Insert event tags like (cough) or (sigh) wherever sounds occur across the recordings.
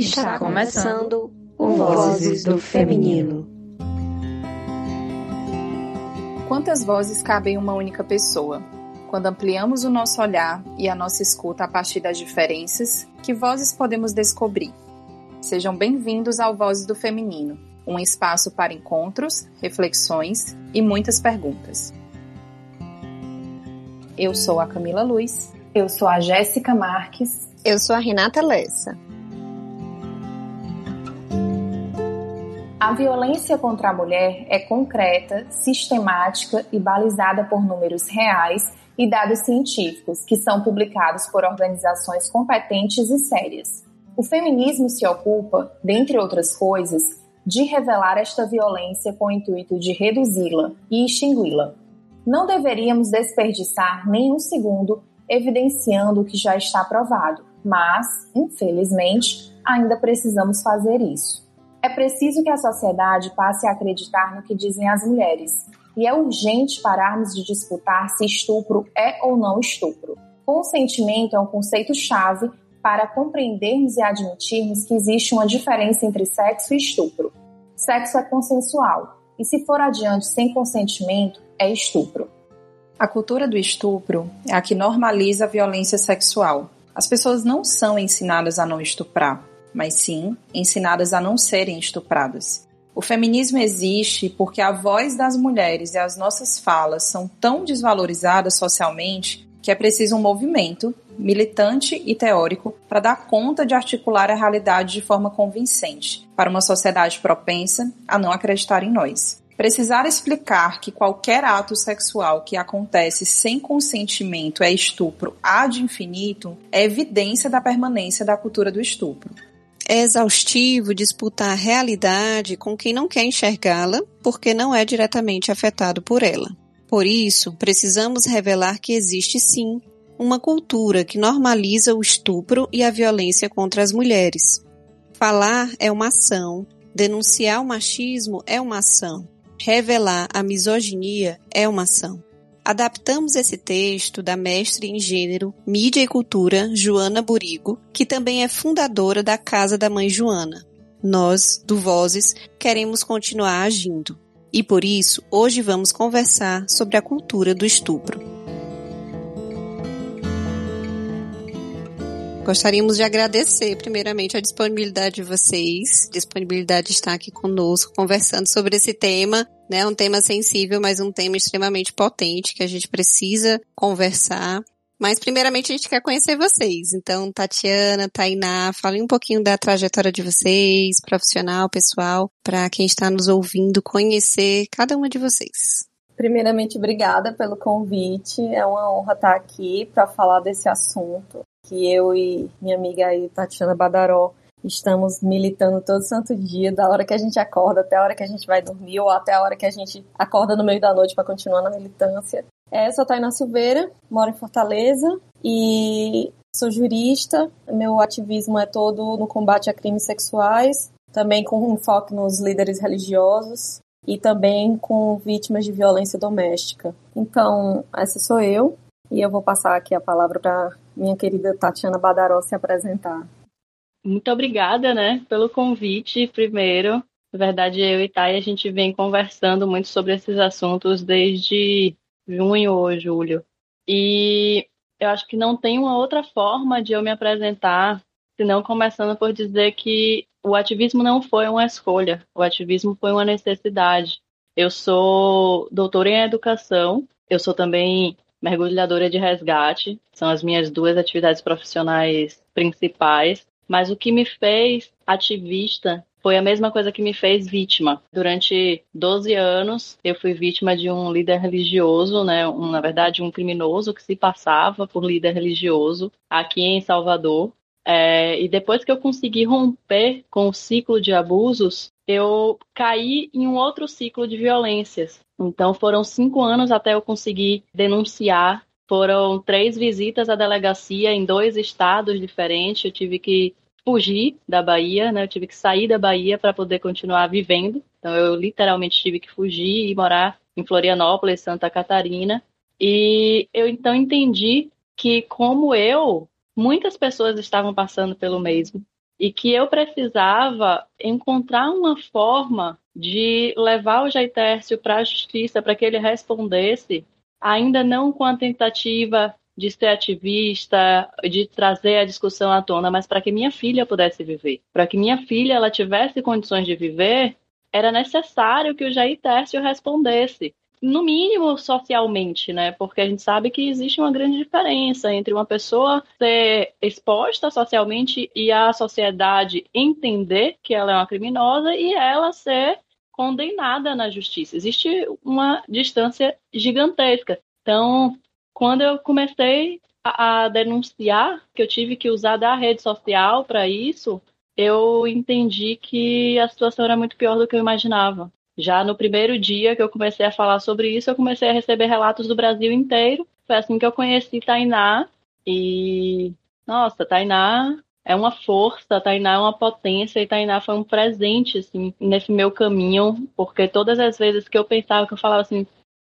Está começando o Vozes do Feminino. Quantas vozes cabem em uma única pessoa? Quando ampliamos o nosso olhar e a nossa escuta a partir das diferenças, que vozes podemos descobrir? Sejam bem-vindos ao Vozes do Feminino, um espaço para encontros, reflexões e muitas perguntas. Eu sou a Camila Luz. Eu sou a Jéssica Marques. Eu sou a Renata Lessa. A violência contra a mulher é concreta, sistemática e balizada por números reais e dados científicos que são publicados por organizações competentes e sérias. O feminismo se ocupa, dentre outras coisas, de revelar esta violência com o intuito de reduzi-la e extingui-la. Não deveríamos desperdiçar nenhum segundo evidenciando o que já está provado, mas, infelizmente, ainda precisamos fazer isso. É preciso que a sociedade passe a acreditar no que dizem as mulheres, e é urgente pararmos de disputar se estupro é ou não estupro. Consentimento é um conceito-chave para compreendermos e admitirmos que existe uma diferença entre sexo e estupro. Sexo é consensual, e se for adiante sem consentimento, é estupro. A cultura do estupro é a que normaliza a violência sexual. As pessoas não são ensinadas a não estuprar, mas sim ensinadas a não serem estupradas. O feminismo existe porque a voz das mulheres e as nossas falas são tão desvalorizadas socialmente que é preciso um movimento militante e teórico para dar conta de articular a realidade de forma convincente para uma sociedade propensa a não acreditar em nós. Precisar explicar que qualquer ato sexual que acontece sem consentimento é estupro ad infinito é evidência da permanência da cultura do estupro. É exaustivo disputar a realidade com quem não quer enxergá-la porque não é diretamente afetado por ela. Por isso, precisamos revelar que existe sim uma cultura que normaliza o estupro e a violência contra as mulheres. Falar é uma ação, denunciar o machismo é uma ação, revelar a misoginia é uma ação. Adaptamos esse texto da mestre em gênero, mídia e cultura, Joana Burigo, que também é fundadora da Casa da Mãe Joana. Nós, do Vozes, queremos continuar agindo. E por isso, hoje vamos conversar sobre a cultura do estupro. Gostaríamos de agradecer, primeiramente, a disponibilidade de vocês, disponibilidade de estar aqui conosco, conversando sobre esse tema, né? Um tema sensível, mas um tema extremamente potente que a gente precisa conversar. Mas primeiramente a gente quer conhecer vocês. Então, Tatiana, Tainá, falem um pouquinho da trajetória de vocês, profissional, pessoal, para quem está nos ouvindo conhecer cada uma de vocês. Primeiramente, obrigada pelo convite. É uma honra estar aqui para falar desse assunto que eu e minha amiga aí, Tatiana Badaró, estamos militando todo santo dia, da hora que a gente acorda até a hora que a gente vai dormir, ou até a hora que a gente acorda no meio da noite para continuar na militância. É, eu sou Tainá Silveira, moro em Fortaleza e sou jurista. Meu ativismo é todo no combate a crimes sexuais, também com enfoque nos líderes religiosos e também com vítimas de violência doméstica. Então, essa sou eu e eu vou passar aqui a palavra para minha querida Tatiana Badaró se apresentar. Muito obrigada, né, pelo convite, primeiro. Na verdade, eu e Thay, a gente vem conversando muito sobre esses assuntos desde junho ou julho. E eu acho que não tem uma outra forma de eu me apresentar, senão começando por dizer que o ativismo não foi uma escolha, o ativismo foi uma necessidade. Eu sou doutora em educação, eu sou também mergulhadora de resgate, são as minhas duas atividades profissionais principais. Mas o que me fez ativista foi a mesma coisa que me fez vítima. Durante 12 anos, eu fui vítima de um líder religioso, né, um, na verdade, um criminoso que se passava por líder religioso aqui em Salvador. É, e depois que eu consegui romper com o ciclo de abusos, eu caí em um outro ciclo de violências. Então foram cinco anos até eu conseguir denunciar. Foram três visitas à delegacia em dois estados diferentes. Eu tive que fugir da Bahia, né? Eu tive que sair da Bahia para poder continuar vivendo. Então eu literalmente tive que fugir e morar em Florianópolis, Santa Catarina. E eu então entendi que como eu, muitas pessoas estavam passando pelo mesmo. e que eu precisava encontrar uma forma de levar o Jair Tércio para a justiça para que ele respondesse, ainda não com a tentativa de ser ativista, de trazer a discussão à tona, mas para que minha filha pudesse viver. Para que minha filha ela tivesse condições de viver, era necessário que o Jair Tércio respondesse. No mínimo socialmente, né? Porque a gente sabe que existe uma grande diferença entre uma pessoa ser exposta socialmente e a sociedade entender que ela é uma criminosa e ela ser condenada na justiça. Existe uma distância gigantesca. Então, quando eu comecei a, a denunciar, que eu tive que usar da rede social para isso, eu entendi que a situação era muito pior do que eu imaginava. Já no primeiro dia que eu comecei a falar sobre isso, eu comecei a receber relatos do Brasil inteiro. Foi assim que eu conheci Tainá e nossa, Tainá é uma força, Tainá é uma potência e Tainá foi um presente assim nesse meu caminho, porque todas as vezes que eu pensava que eu falava assim,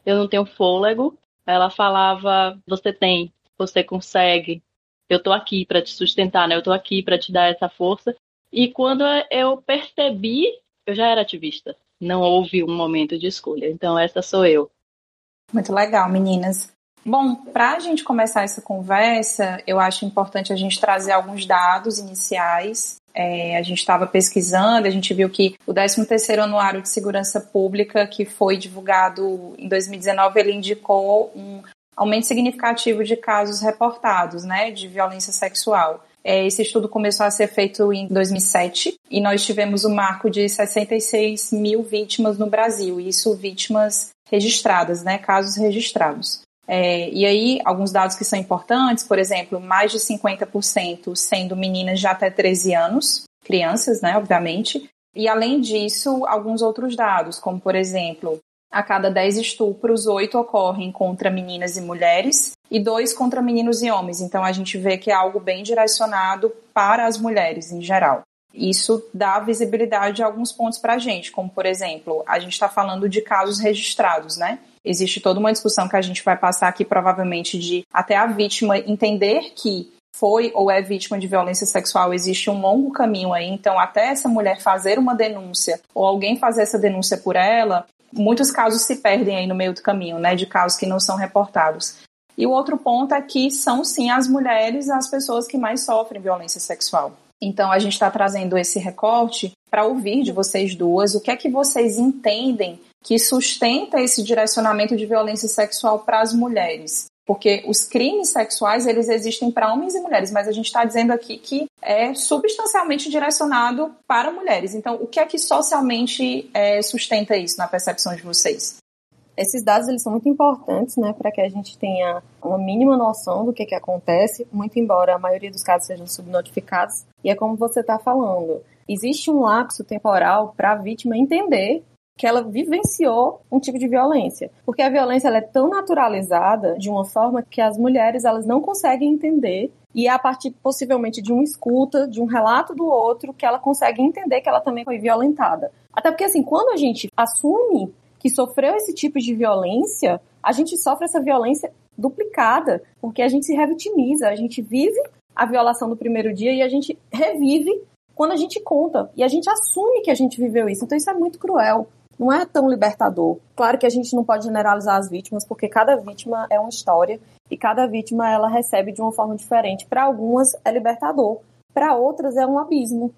eu não tenho fôlego, ela falava: você tem, você consegue, eu tô aqui para te sustentar, né? Eu tô aqui para te dar essa força. E quando eu percebi, eu já era ativista. Não houve um momento de escolha. Então essa sou eu. Muito legal, meninas. Bom, para a gente começar essa conversa, eu acho importante a gente trazer alguns dados iniciais é, a gente estava pesquisando, a gente viu que o 13º Anuário de Segurança Pública, que foi divulgado em 2019, ele indicou um aumento significativo de casos reportados, né, de violência sexual. É, esse estudo começou a ser feito em 2007 e nós tivemos o um marco de 66 mil vítimas no Brasil, isso vítimas registradas, né, casos registrados. É, e aí, alguns dados que são importantes, por exemplo, mais de 50% sendo meninas de até 13 anos, crianças, né, obviamente. E além disso, alguns outros dados, como por exemplo, a cada 10 estupros, 8 ocorrem contra meninas e mulheres e 2 contra meninos e homens. Então a gente vê que é algo bem direcionado para as mulheres em geral. Isso dá visibilidade a alguns pontos para a gente, como por exemplo, a gente está falando de casos registrados, né? Existe toda uma discussão que a gente vai passar aqui, provavelmente, de até a vítima entender que foi ou é vítima de violência sexual, existe um longo caminho aí. Então, até essa mulher fazer uma denúncia ou alguém fazer essa denúncia por ela, muitos casos se perdem aí no meio do caminho, né? De casos que não são reportados. E o outro ponto é que são sim as mulheres as pessoas que mais sofrem violência sexual. Então a gente está trazendo esse recorte para ouvir de vocês duas o que é que vocês entendem que sustenta esse direcionamento de violência sexual para as mulheres. Porque os crimes sexuais, eles existem para homens e mulheres, mas a gente está dizendo aqui que é substancialmente direcionado para mulheres. Então, o que é que socialmente é, sustenta isso na percepção de vocês? Esses dados eles são muito importantes, né, para que a gente tenha uma mínima noção do que, que acontece, muito embora a maioria dos casos sejam subnotificados. E é como você está falando, existe um lapso temporal para a vítima entender que ela vivenciou um tipo de violência. Porque a violência ela é tão naturalizada de uma forma que as mulheres elas não conseguem entender e é a partir possivelmente de uma escuta, de um relato do outro, que ela consegue entender que ela também foi violentada. Até porque assim, quando a gente assume que sofreu esse tipo de violência, a gente sofre essa violência duplicada, porque a gente se revitimiza, a gente vive a violação do primeiro dia e a gente revive quando a gente conta e a gente assume que a gente viveu isso. Então isso é muito cruel não é tão libertador. Claro que a gente não pode generalizar as vítimas, porque cada vítima é uma história e cada vítima ela recebe de uma forma diferente. Para algumas é libertador, para outras é um abismo.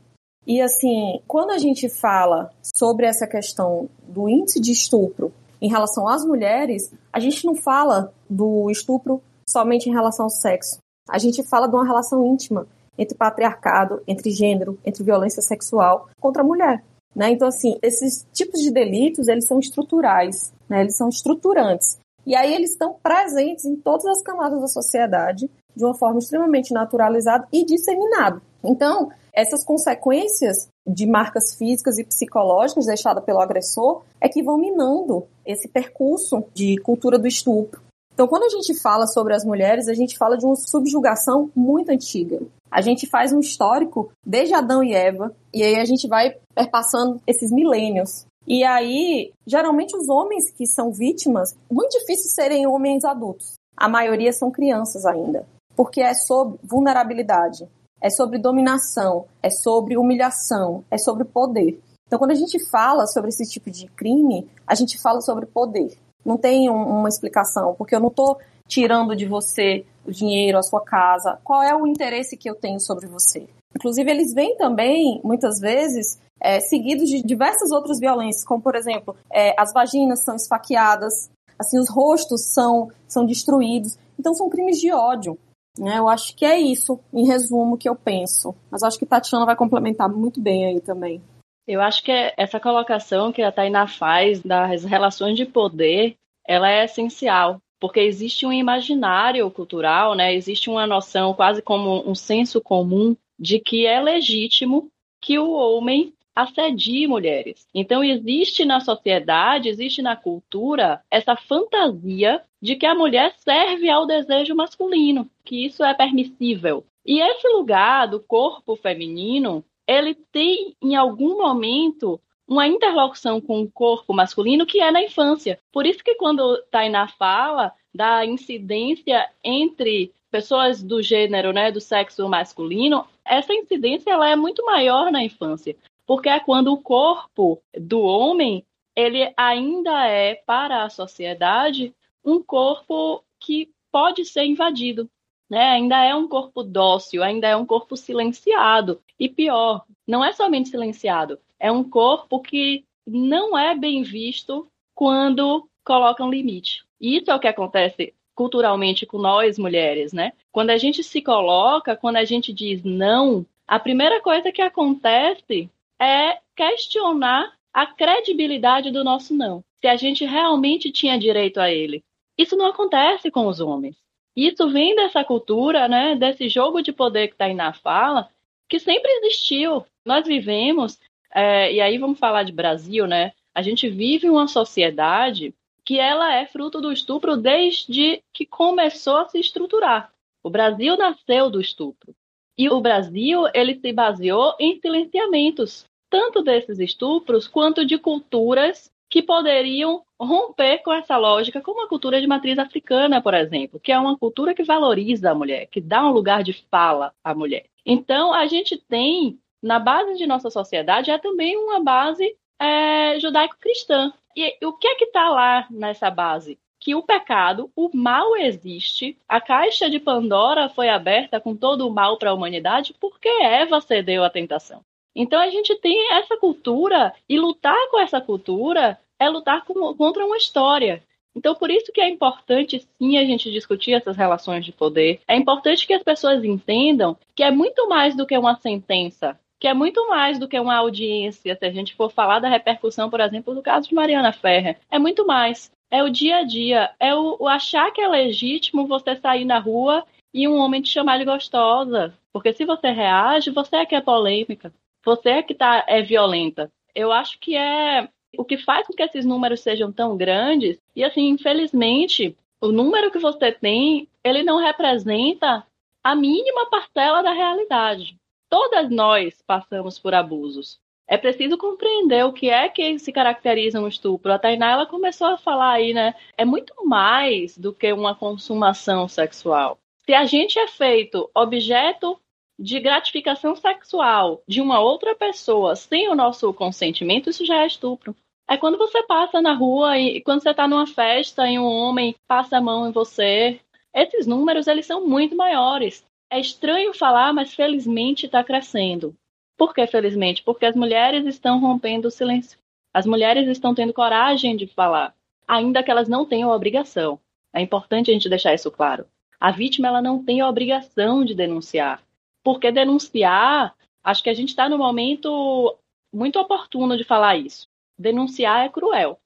E assim, quando a gente fala sobre essa questão do índice de estupro em relação às mulheres, a gente não fala do estupro somente em relação ao sexo. A gente fala de uma relação íntima entre patriarcado, entre gênero, entre violência sexual contra a mulher. Né? Então, assim, esses tipos de delitos, eles são estruturais, né? eles são estruturantes. E aí eles estão presentes em todas as camadas da sociedade de uma forma extremamente naturalizada e disseminada. Então, essas consequências de marcas físicas e psicológicas deixadas pelo agressor é que vão minando esse percurso de cultura do estupro. Então, quando a gente fala sobre as mulheres, a gente fala de uma subjugação muito antiga. A gente faz um histórico desde Adão e Eva, e aí a gente vai perpassando esses milênios. E aí, geralmente os homens que são vítimas, muito difícil serem homens adultos. A maioria são crianças ainda, porque é sobre vulnerabilidade. é sobre dominação, é sobre humilhação, é sobre poder. Então, quando a gente fala sobre esse tipo de crime, a gente fala sobre poder. Não tem um, uma explicação, porque eu não estou tirando de você o dinheiro, a sua casa. Qual é o interesse que eu tenho sobre você? Inclusive, eles vêm também, muitas vezes, é, seguidos de diversas outras violências, como, por exemplo, é, as vaginas são esfaqueadas, assim, os rostos são, são destruídos. Então, são crimes de ódio. Né? Eu acho que é isso, em resumo, que eu penso. Mas acho que Tatiana vai complementar muito bem aí também. Eu acho que essa colocação que a Tainá faz das relações de poder, ela é essencial, porque existe um imaginário cultural, né? Existe uma noção quase como um senso comum de que é legítimo que o homem assedie mulheres. Então existe na sociedade, existe na cultura essa fantasia de que a mulher serve ao desejo masculino, que isso é permissível. E esse lugar do corpo feminino ele tem, em algum momento, uma interlocução com o corpo masculino que é na infância. Por isso que quando Tainá fala da incidência entre pessoas do gênero, né, do sexo masculino, essa incidência ela é muito maior na infância, porque é quando o corpo do homem ele ainda é para a sociedade um corpo que pode ser invadido né? Ainda é um corpo dócil, ainda é um corpo silenciado. E pior, não é somente silenciado, é um corpo que não é bem visto quando colocam limite. Isso é o que acontece culturalmente com nós mulheres, né? Quando a gente se coloca, quando a gente diz não, a primeira coisa que acontece é questionar a credibilidade do nosso não. Se a gente realmente tinha direito a ele. Isso não acontece com os homens. Isso vem dessa cultura, né, desse jogo de poder que está aí na fala, que sempre existiu. Nós vivemos, é, e aí vamos falar de Brasil, né? A gente vive uma sociedade que ela é fruto do estupro desde que começou a se estruturar. O Brasil nasceu do estupro. E o Brasil, ele se baseou em silenciamentos, tanto desses estupros quanto de culturas que poderiam romper com essa lógica, como a cultura de matriz africana, por exemplo, que é uma cultura que valoriza a mulher, que dá um lugar de fala à mulher. Então, a gente tem, na base de nossa sociedade, é também uma base é, judaico-cristã. E o que é que está lá nessa base? Que o pecado, o mal existe, a caixa de Pandora foi aberta com todo o mal para a humanidade porque Eva cedeu à tentação. Então a gente tem essa cultura e lutar com essa cultura é lutar com, contra uma história. Então, por isso que é importante, sim, a gente discutir essas relações de poder. É importante que as pessoas entendam que é muito mais do que uma sentença, que é muito mais do que uma audiência. Se a gente for falar da repercussão, por exemplo, do caso de Mariana Ferrer, é muito mais. É o dia a dia, é o, o achar que é legítimo você sair na rua e um homem te chamar de gostosa. Porque se você reage, você é que é polêmica. Você é que tá, é violenta. Eu acho que é o que faz com que esses números sejam tão grandes. E assim, infelizmente, o número que você tem, ele não representa a mínima parcela da realidade. Todas nós passamos por abusos. É preciso compreender o que é que se caracteriza um estupro. A Tainá ela começou a falar aí, né? É muito mais do que uma consumação sexual. Se a gente é feito objeto de gratificação sexual de uma outra pessoa sem o nosso consentimento, isso já é estupro. É quando você passa na rua e quando você está numa festa e um homem passa a mão em você. Esses números eles são muito maiores. É estranho falar, mas felizmente está crescendo. Por que felizmente? Porque as mulheres estão rompendo o silêncio. As mulheres estão tendo coragem de falar, ainda que elas não tenham obrigação. É importante a gente deixar isso claro. A vítima ela não tem a obrigação de denunciar. Porque denunciar, acho que a gente está no momento muito oportuno de falar isso. Denunciar é cruel.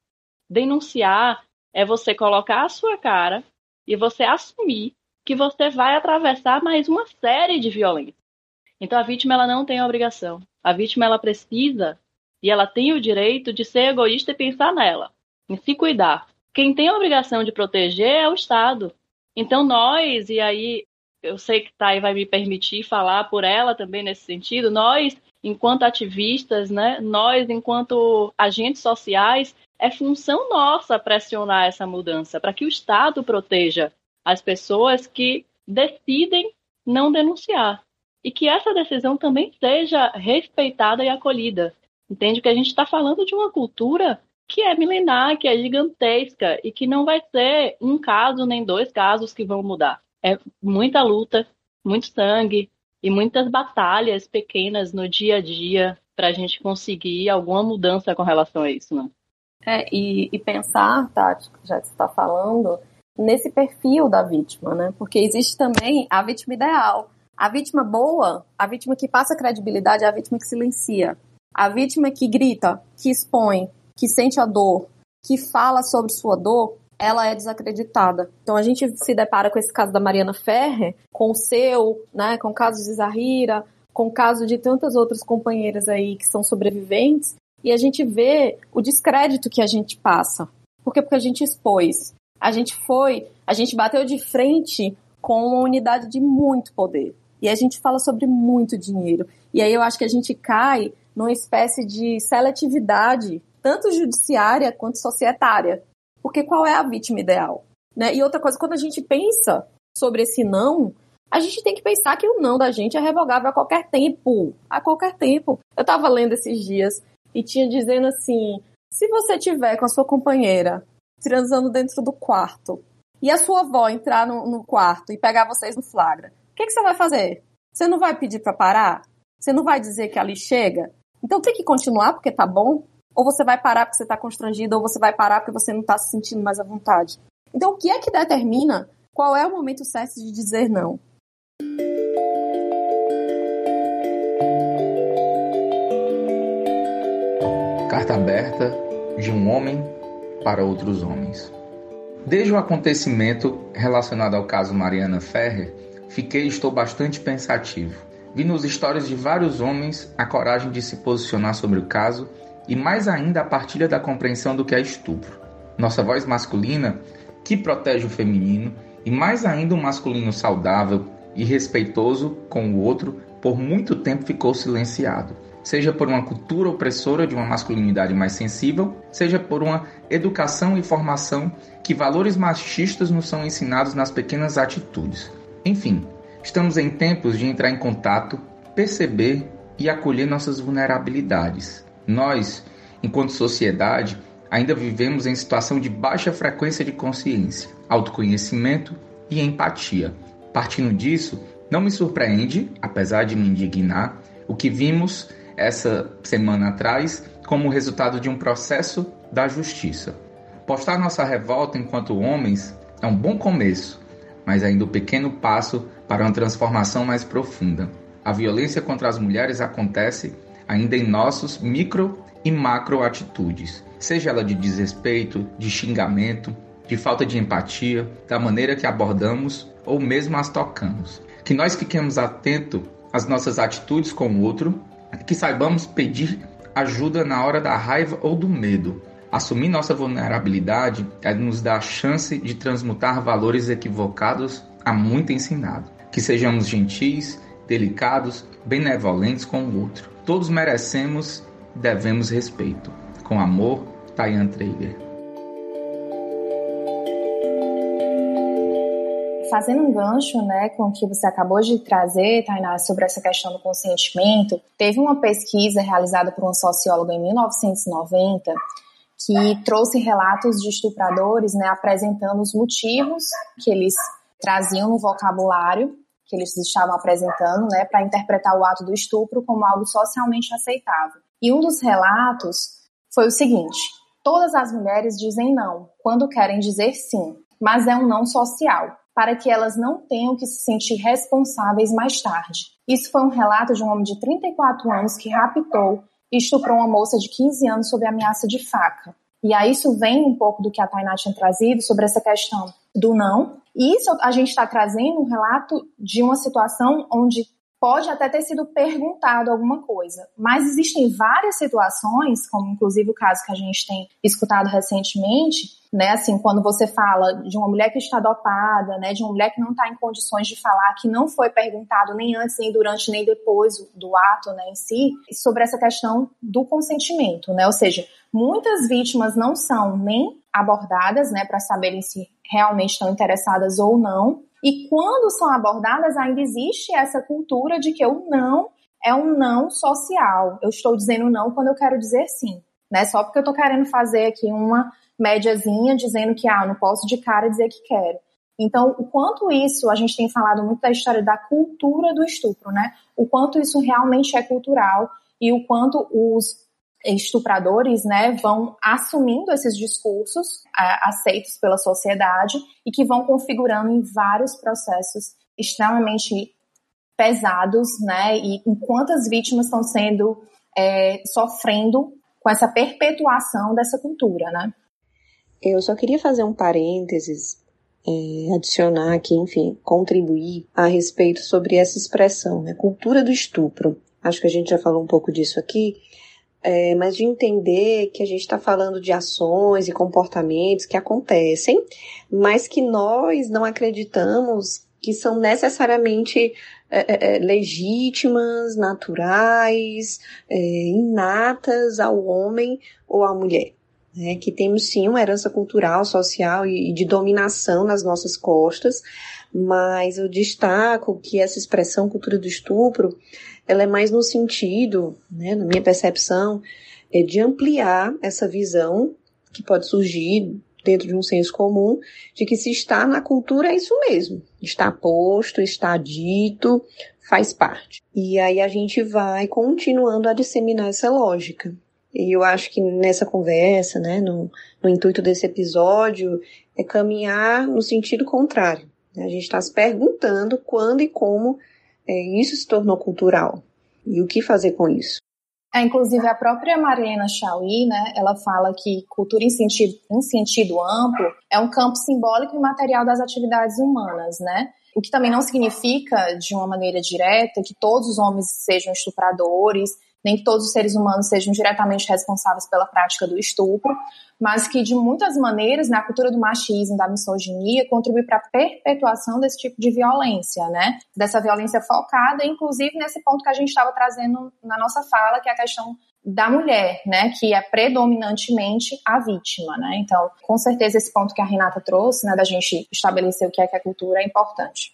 Denunciar é você colocar a sua cara e você assumir que você vai atravessar mais uma série de violências. Então a vítima ela não tem a obrigação. A vítima ela precisa e ela tem o direito de ser egoísta e pensar nela, em se cuidar. Quem tem a obrigação de proteger é o Estado. Então nós, e aí eu sei que Thay vai me permitir falar por ela também nesse sentido, nós enquanto ativistas, né, nós, enquanto agentes sociais, é função nossa pressionar essa mudança para que o Estado proteja as pessoas que decidem não denunciar. e que essa decisão também seja respeitada e acolhida. Entende que a gente está falando de uma cultura que é milenar, que é gigantesca e que não vai ser um caso nem dois casos que vão mudar. É muita luta, muito sangue e muitas batalhas pequenas no dia a dia para a gente conseguir alguma mudança com relação a isso, né? É, e, e pensar, Tati, já que você está falando, nesse perfil da vítima, né? Porque existe também a vítima ideal. A vítima boa, a vítima que passa credibilidade é a vítima que silencia. A vítima que grita, que expõe, que sente a dor, que fala sobre sua dor, ela é desacreditada. Então a gente se depara com esse caso da Mariana Ferrer, com o seu, né, com o caso de Zahira, com o caso de tantas outras companheiras aí que são sobreviventes, e a gente vê o descrédito que a gente passa. Por quê? Porque a gente expôs. A gente foi, a gente bateu de frente com uma unidade de muito poder. E a gente fala sobre muito dinheiro. E aí eu acho que a gente cai numa espécie de seletividade, tanto judiciária quanto societária. Porque qual é a vítima ideal? Né? E outra coisa, quando a gente pensa sobre esse não, a gente tem que pensar que o não da gente é revogável a qualquer tempo. A qualquer tempo. Eu estava lendo esses dias e tinha dizendo assim: se você tiver com a sua companheira transando dentro do quarto e a sua avó entrar no, no quarto e pegar vocês no flagra, o que, que você vai fazer? Você não vai pedir para parar? Você não vai dizer que ali chega? Então tem que continuar porque tá bom? Ou você vai parar porque você tá constrangido, ou você vai parar porque você não tá se sentindo mais à vontade. Então o que é que determina qual é o momento certo de dizer não? Carta aberta de um homem para outros homens. Desde o acontecimento relacionado ao caso Mariana Ferrer, fiquei e estou bastante pensativo. Vi nos histórias de vários homens a coragem de se posicionar sobre o caso e mais ainda a partilha da compreensão do que é estupro. Nossa voz masculina, que protege o feminino, e mais ainda um masculino saudável e respeitoso com o outro, por muito tempo ficou silenciado seja por uma cultura opressora de uma masculinidade mais sensível, seja por uma educação e formação que valores machistas nos são ensinados nas pequenas atitudes. Enfim, estamos em tempos de entrar em contato, perceber e acolher nossas vulnerabilidades. Nós, enquanto sociedade, ainda vivemos em situação de baixa frequência de consciência, autoconhecimento e empatia. Partindo disso, não me surpreende, apesar de me indignar, o que vimos essa semana atrás como resultado de um processo da justiça. Postar nossa revolta enquanto homens é um bom começo, mas ainda um pequeno passo para uma transformação mais profunda. A violência contra as mulheres acontece ainda em nossos micro e macro atitudes, seja ela de desrespeito, de xingamento, de falta de empatia, da maneira que abordamos ou mesmo as tocamos. Que nós fiquemos atentos às nossas atitudes com o outro que saibamos pedir ajuda na hora da raiva ou do medo. Assumir nossa vulnerabilidade é nos dar a chance de transmutar valores equivocados a muito ensinado. Que sejamos gentis, delicados, benevolentes com o outro. Todos merecemos e devemos respeito. Com amor, Tayan Traeger. fazendo um gancho né, com o que você acabou de trazer, Tainá, sobre essa questão do consentimento, teve uma pesquisa realizada por um sociólogo em 1990 que trouxe relatos de estupradores né, apresentando os motivos que eles traziam no vocabulário que eles estavam apresentando né, para interpretar o ato do estupro como algo socialmente aceitável. E um dos relatos foi o seguinte: todas as mulheres dizem não quando querem dizer sim, mas é um não social para que elas não tenham que se sentir responsáveis mais tarde. Isso foi um relato de um homem de 34 anos que raptou e estuprou uma moça de 15 anos sob ameaça de faca. E aí isso vem um pouco do que a Tainá tinha trazido sobre essa questão do não. E isso a gente está trazendo um relato de uma situação onde pode até ter sido perguntado alguma coisa, mas existem várias situações, como inclusive o caso que a gente tem escutado recentemente, né? Assim, quando você fala de uma mulher que está dopada, né? De uma mulher que não está em condições de falar, que não foi perguntado nem antes, nem durante, nem depois do ato, né? Em si, sobre essa questão do consentimento, né? Ou seja, muitas vítimas não são nem abordadas, né? Para saberem se realmente estão interessadas ou não E quando são abordadas, ainda existe essa cultura de que o não é um não social. Eu estou dizendo não quando eu quero dizer sim. Né? Só porque eu estou querendo fazer aqui uma médiazinha dizendo que ah, não posso de cara dizer que quero. Então, o quanto isso, a gente tem falado muito da história da cultura do estupro, né? O quanto isso realmente é cultural e o quanto os estupradores, né, vão assumindo esses discursos aceitos pela sociedade e que vão configurando em vários processos extremamente pesados, né, e quantas vítimas estão sendo é, sofrendo com essa perpetuação dessa cultura, né? Eu só queria fazer um parênteses, é, adicionar aqui, enfim, contribuir a respeito sobre essa expressão, né, cultura do estupro. Acho que a gente já falou um pouco disso aqui, é, mas de entender que a gente está falando de ações e comportamentos que acontecem, mas que nós não acreditamos que são necessariamente é, é, é legítimas, naturais, é, inatas ao homem ou à mulher. Né? Que temos sim uma herança cultural, social e, e de dominação nas nossas costas, mas eu destaco que essa expressão cultura do estupro ela é mais no sentido, né, na minha percepção, é de ampliar essa visão que pode surgir dentro de um senso comum de que se está na cultura é isso mesmo, está posto, está dito, faz parte. E aí a gente vai continuando a disseminar essa lógica. E eu acho que nessa conversa, né, no, no intuito desse episódio, é caminhar no sentido contrário. A gente está se perguntando quando e como isso se tornou cultural. E o que fazer com isso? É, inclusive, a própria Mariana Chauí, né, ela fala que cultura em sentido, em sentido amplo é um campo simbólico e material das atividades humanas, né? O que também não significa, de uma maneira direta, que todos os homens sejam estupradores, nem que todos os seres humanos sejam diretamente responsáveis pela prática do estupro, mas que de muitas maneiras, na cultura do machismo, da misoginia, contribui para a perpetuação desse tipo de violência, né? Dessa violência focada, inclusive nesse ponto que a gente estava trazendo na nossa fala, que é a questão da mulher, né, que é predominantemente a vítima, né? Então, com certeza esse ponto que a Renata trouxe, né, da gente estabelecer o que é que é cultura é importante.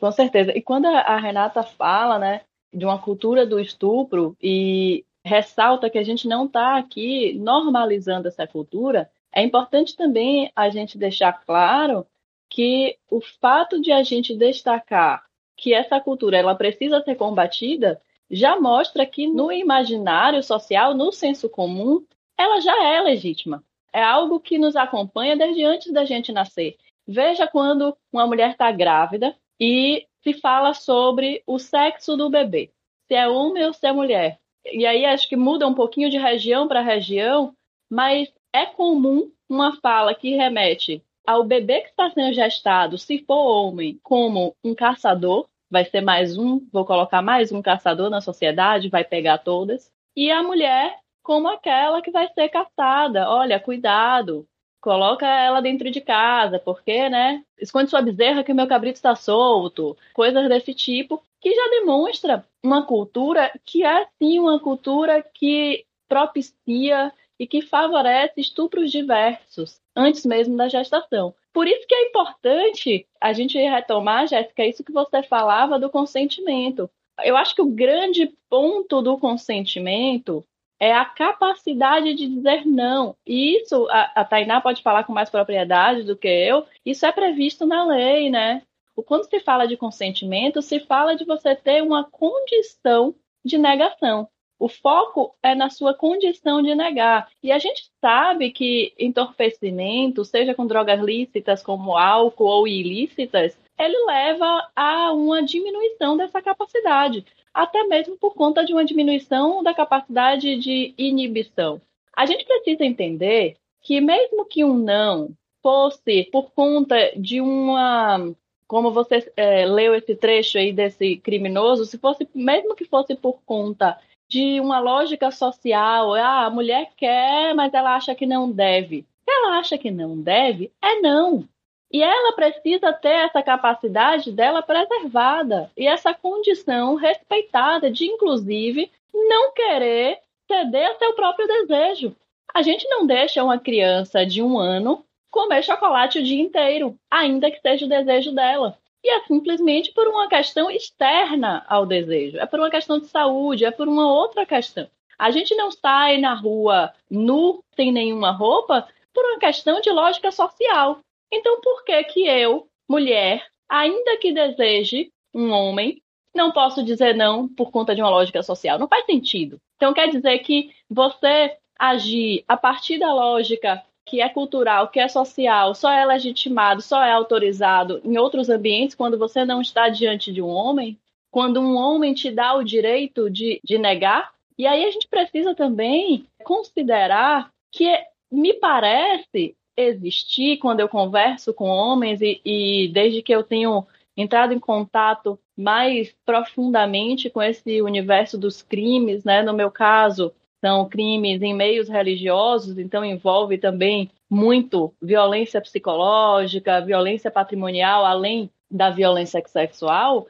Com certeza. E quando a Renata fala, né, de uma cultura do estupro e ressalta que a gente não está aqui normalizando essa cultura, é importante também a gente deixar claro que o fato de a gente destacar que essa cultura ela precisa ser combatida já mostra que no imaginário social, no senso comum, ela já é legítima. É algo que nos acompanha desde antes da gente nascer. Veja quando uma mulher está grávida e se fala sobre o sexo do bebê, se é homem ou se é mulher. E aí acho que muda um pouquinho de região para região, mas é comum uma fala que remete ao bebê que está sendo gestado, se for homem, como um caçador, vai ser mais um, vou colocar mais um caçador na sociedade, vai pegar todas, e a mulher como aquela que vai ser caçada. Olha, cuidado, coloca ela dentro de casa, porque, né? Esconde sua bezerra que o meu cabrito está solto, coisas desse tipo, que já demonstra uma cultura que é sim uma cultura que propicia e que favorece estupros diversos antes mesmo da gestação. Por isso que é importante a gente retomar, Jéssica, isso que você falava do consentimento. Eu acho que o grande ponto do consentimento é a capacidade de dizer não. E isso, a, a Tainá pode falar com mais propriedade do que eu, isso é previsto na lei, né? Quando se fala de consentimento, se fala de você ter uma condição de negação. O foco é na sua condição de negar. E a gente sabe que entorpecimento, seja com drogas lícitas como álcool ou ilícitas, ele leva a uma diminuição dessa capacidade até mesmo por conta de uma diminuição da capacidade de inibição. A gente precisa entender que, mesmo que um não fosse por conta de uma. Como você é, leu esse trecho aí desse criminoso, se fosse, mesmo que fosse por conta de uma lógica social, ah, a mulher quer, mas ela acha que não deve. Se ela acha que não deve, é não. E ela precisa ter essa capacidade dela preservada e essa condição respeitada de, inclusive, não querer ceder a seu próprio desejo. A gente não deixa uma criança de um ano comer chocolate o dia inteiro, ainda que seja o desejo dela. E é simplesmente por uma questão externa ao desejo, é por uma questão de saúde, é por uma outra questão. A gente não sai na rua nu, sem nenhuma roupa, por uma questão de lógica social. Então, por que que eu, mulher, ainda que deseje um homem, não posso dizer não por conta de uma lógica social? Não faz sentido. Então, quer dizer que você agir a partir da lógica que é cultural, que é social, só é legitimado, só é autorizado em outros ambientes quando você não está diante de um homem, quando um homem te dá o direito de, de negar. E aí a gente precisa também considerar que me parece existir quando eu converso com homens e, e desde que eu tenho entrado em contato mais profundamente com esse universo dos crimes, né? No meu caso, são crimes em meios religiosos, então envolve também muito violência psicológica, violência patrimonial, além da violência sexual,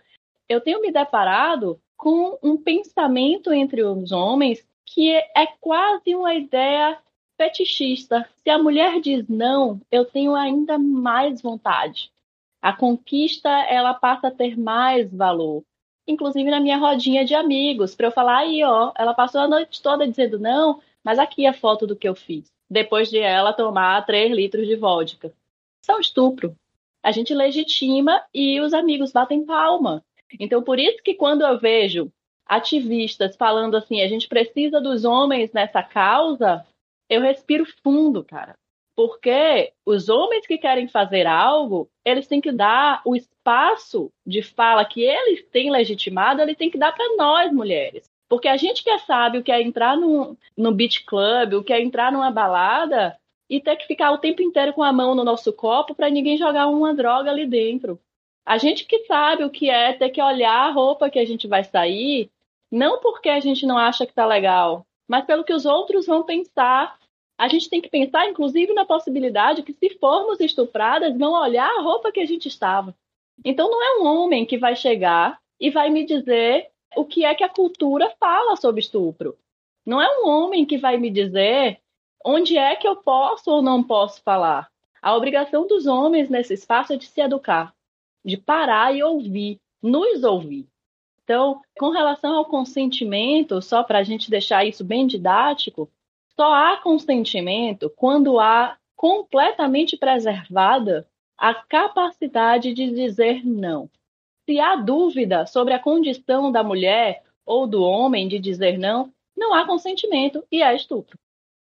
eu tenho me deparado com um pensamento entre os homens que é quase uma ideia fetichista. Se a mulher diz não, eu tenho ainda mais vontade. A conquista ela passa a ter mais valor inclusive na minha rodinha de amigos, para eu falar aí, ó, ela passou a noite toda dizendo não, mas aqui a foto do que eu fiz. Depois de ela tomar 3 litros de vodka. Isso é um estupro. A gente legitima e os amigos batem palma. Então, por isso que quando eu vejo ativistas falando assim, a gente precisa dos homens nessa causa, eu respiro fundo, cara. Porque os homens que querem fazer algo, eles têm que dar o espaço de fala que eles têm legitimado, eles têm que dar para nós, mulheres. Porque a gente que sabe o que é entrar no, no beach club, o que é entrar numa balada e ter que ficar o tempo inteiro com a mão no nosso copo para ninguém jogar uma droga ali dentro. A gente que sabe o que é ter que olhar a roupa que a gente vai sair, não porque a gente não acha que tá legal, mas pelo que os outros vão pensar a gente tem que pensar, inclusive, na possibilidade que, se formos estupradas, vão olhar a roupa que a gente estava. Então, não é um homem que vai chegar e vai me dizer o que é que a cultura fala sobre estupro. Não é um homem que vai me dizer onde é que eu posso ou não posso falar. A obrigação dos homens nesse espaço é de se educar, de parar e ouvir, nos ouvir. Então, com relação ao consentimento, só para a gente deixar isso bem didático, só há consentimento quando há completamente preservada a capacidade de dizer não. Se há dúvida sobre a condição da mulher ou do homem de dizer não, não há consentimento e é estupro.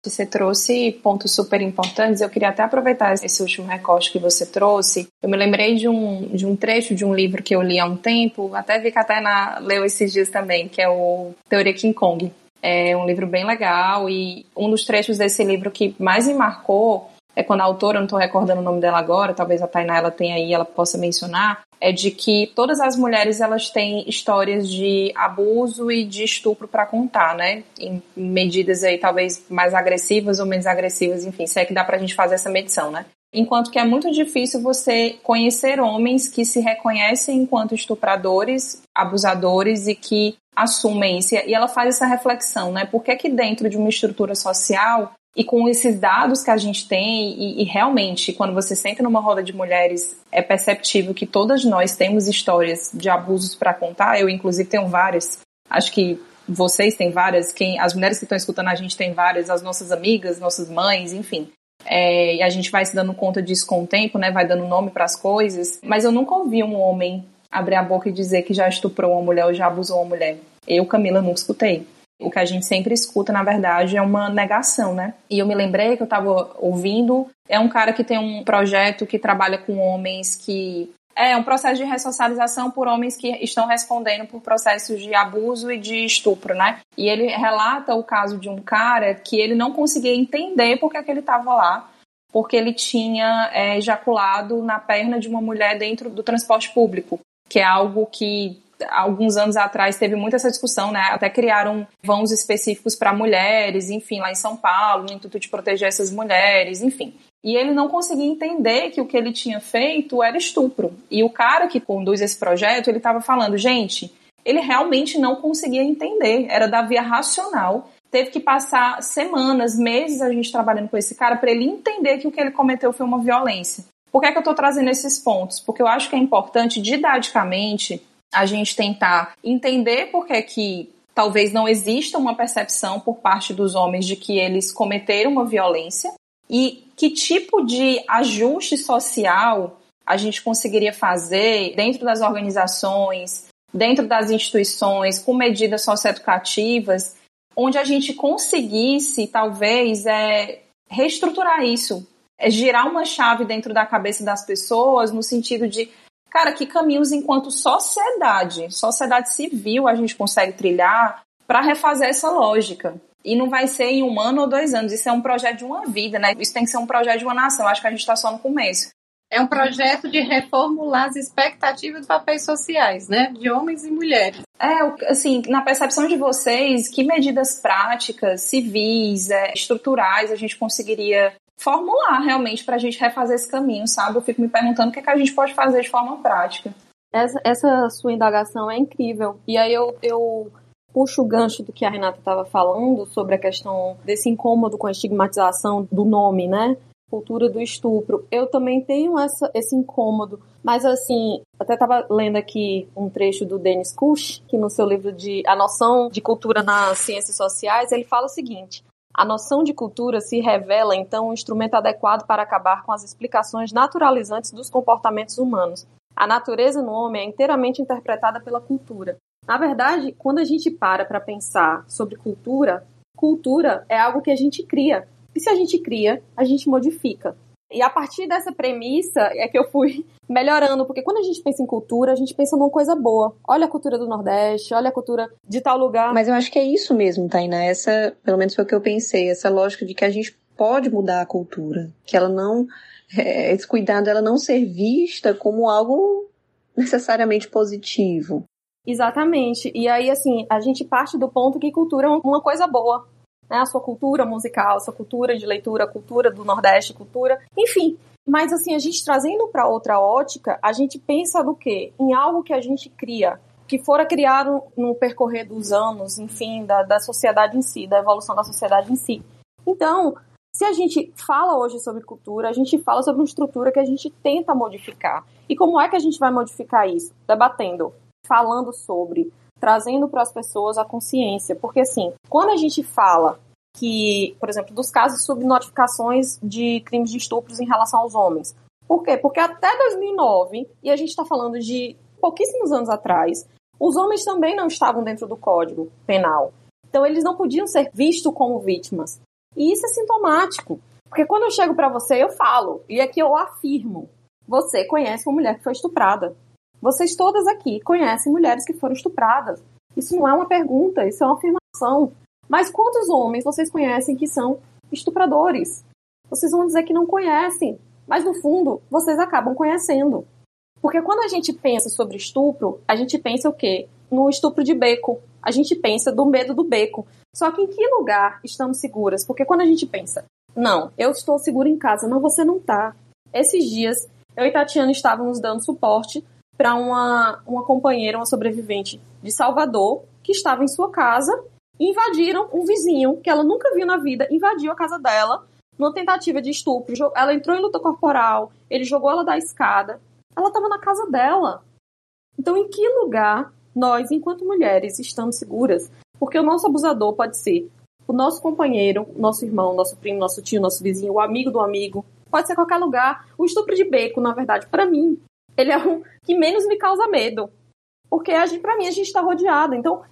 Você trouxe pontos super importantes. Eu queria até aproveitar esse último recorte que você trouxe. Eu me lembrei de um, de um trecho de um livro que eu li há um tempo, até vi que a Tainá leu esses dias também, que é o Teoria King Kong. É um livro bem legal e um dos trechos desse livro que mais me marcou é quando a autora, não estou recordando o nome dela agora, talvez a Tainá ela tenha aí, ela possa mencionar, é de que todas as mulheres elas têm histórias de abuso e de estupro para contar, né? Em medidas aí talvez mais agressivas ou menos agressivas, enfim, se é que dá pra gente fazer essa medição, né? Enquanto que é muito difícil você conhecer homens que se reconhecem enquanto estupradores, abusadores e que assumem isso. E ela faz essa reflexão, né? Por que, que dentro de uma estrutura social e com esses dados que a gente tem, e, e, realmente, quando você senta numa roda de mulheres, é perceptível que todas nós temos histórias de abusos para contar. Eu, inclusive, tenho várias. Acho que vocês têm várias. Quem, as mulheres que estão escutando a gente têm várias. As nossas amigas, nossas mães, enfim. É, e a gente vai se dando conta disso com o tempo, né? Vai dando nome para as coisas. Mas eu nunca ouvi um homem abrir a boca e dizer que já estuprou uma mulher ou já abusou uma mulher. Eu, Camila, nunca escutei. O que a gente sempre escuta, na verdade, é uma negação, né? E eu me lembrei que eu estava ouvindo, é um cara que tem um projeto que trabalha com homens que é um processo de ressocialização por homens que estão respondendo por processos de abuso e de estupro, né? E ele relata o caso de um cara que ele não conseguia entender porque é que ele estava lá, porque ele tinha é, ejaculado na perna de uma mulher dentro do transporte público, que é algo que alguns anos atrás teve muita essa discussão, né? Até criaram vãos específicos para mulheres, enfim, lá em São Paulo, no intuito de proteger essas mulheres, enfim. E ele não conseguia entender que o que ele tinha feito era estupro. E o cara que conduz esse projeto, ele estava falando, gente, ele realmente não conseguia entender, era da via racional. Teve que passar semanas, meses a gente trabalhando com esse cara para ele entender que o que ele cometeu foi uma violência. Por que, é que eu estou trazendo esses pontos? Porque eu acho que é importante, didaticamente, a gente tentar entender por que, que talvez não exista uma percepção por parte dos homens de que eles cometeram uma violência e que tipo de ajuste social a gente conseguiria fazer dentro das organizações, dentro das instituições, com medidas socioeducativas, onde a gente conseguisse, talvez, é, reestruturar isso, é girar uma chave dentro da cabeça das pessoas, no sentido de, cara, que caminhos enquanto sociedade, sociedade civil, a gente consegue trilhar para refazer essa lógica. E não vai ser em um ano ou dois anos, isso é um projeto de uma vida, né? Isso tem que ser um projeto de uma nação. Acho que a gente está só no começo. É um projeto de reformular as expectativas dos papéis sociais, né? De homens e mulheres. É, assim, na percepção de vocês, que medidas práticas, civis, é, estruturais a gente conseguiria formular realmente para a gente refazer esse caminho, sabe? Eu fico me perguntando o que, é que a gente pode fazer de forma prática. Essa, essa sua indagação é incrível. E aí eu, eu puxo o gancho do que a Renata estava falando sobre a questão desse incômodo com a estigmatização do nome, né? cultura do estupro. Eu também tenho essa, esse incômodo, mas assim, até estava lendo aqui um trecho do Dennis Kush, que no seu livro de A Noção de Cultura nas Ciências Sociais, ele fala o seguinte: a noção de cultura se revela então um instrumento adequado para acabar com as explicações naturalizantes dos comportamentos humanos. A natureza no homem é inteiramente interpretada pela cultura. Na verdade, quando a gente para para pensar sobre cultura, cultura é algo que a gente cria, e se a gente cria, a gente modifica. E a partir dessa premissa é que eu fui (laughs) melhorando, porque quando a gente pensa em cultura, a gente pensa numa coisa boa. Olha a cultura do Nordeste, olha a cultura de tal lugar. Mas eu acho que é isso mesmo, Tainá. Essa, pelo menos foi o que eu pensei, essa lógica de que a gente pode mudar a cultura, que ela não é, esse cuidado ela não ser vista como algo necessariamente positivo. Exatamente. E aí assim, a gente parte do ponto que cultura é uma coisa boa né, a sua cultura musical, a sua cultura de leitura, a cultura do Nordeste, cultura, enfim. Mas assim, a gente trazendo para outra ótica, a gente pensa no quê? Em algo que a gente cria, que fora criado no percorrer dos anos, enfim, da, da sociedade em si, da evolução da sociedade em si. Então, se a gente fala hoje sobre cultura, a gente fala sobre uma estrutura que a gente tenta modificar. E como é que a gente vai modificar isso? Debatendo, falando sobre, trazendo para as pessoas a consciência. Porque, assim, quando a gente fala que, por exemplo, dos casos de notificações de crimes de estupros em relação aos homens. Por quê? Porque até 2009, e a gente está falando de pouquíssimos anos atrás, os homens também não estavam dentro do Código Penal. Então, eles não podiam ser vistos como vítimas. E isso é sintomático. Porque quando eu chego para você, eu falo, e aqui eu afirmo: você conhece uma mulher que foi estuprada. Vocês todas aqui conhecem mulheres que foram estupradas. Isso não é uma pergunta, isso é uma afirmação. Mas quantos homens vocês conhecem que são estupradores? Vocês vão dizer que não conhecem, mas no fundo vocês acabam conhecendo. Porque quando a gente pensa sobre estupro, a gente pensa o quê? No estupro de beco. A gente pensa do medo do beco. Só que em que lugar estamos seguras? Porque quando a gente pensa, não, eu estou segura em casa, não, você não tá. Esses dias, eu e Tatiana estávamos dando suporte para uma, uma companheira, uma sobrevivente de Salvador, que estava em sua casa, invadiram um vizinho que ela nunca viu na vida, invadiu a casa dela, numa tentativa de estupro. Ela entrou em luta corporal, ele jogou ela da escada. Ela estava na casa dela. Então, em que lugar nós, enquanto mulheres, estamos seguras? Porque o nosso abusador pode ser o nosso companheiro, nosso irmão, nosso primo, nosso tio, nosso vizinho, o amigo do amigo. Pode ser qualquer lugar. O estupro de beco, na verdade, para mim, ele é o que menos me causa medo. Porque para mim a gente está rodeada. Então,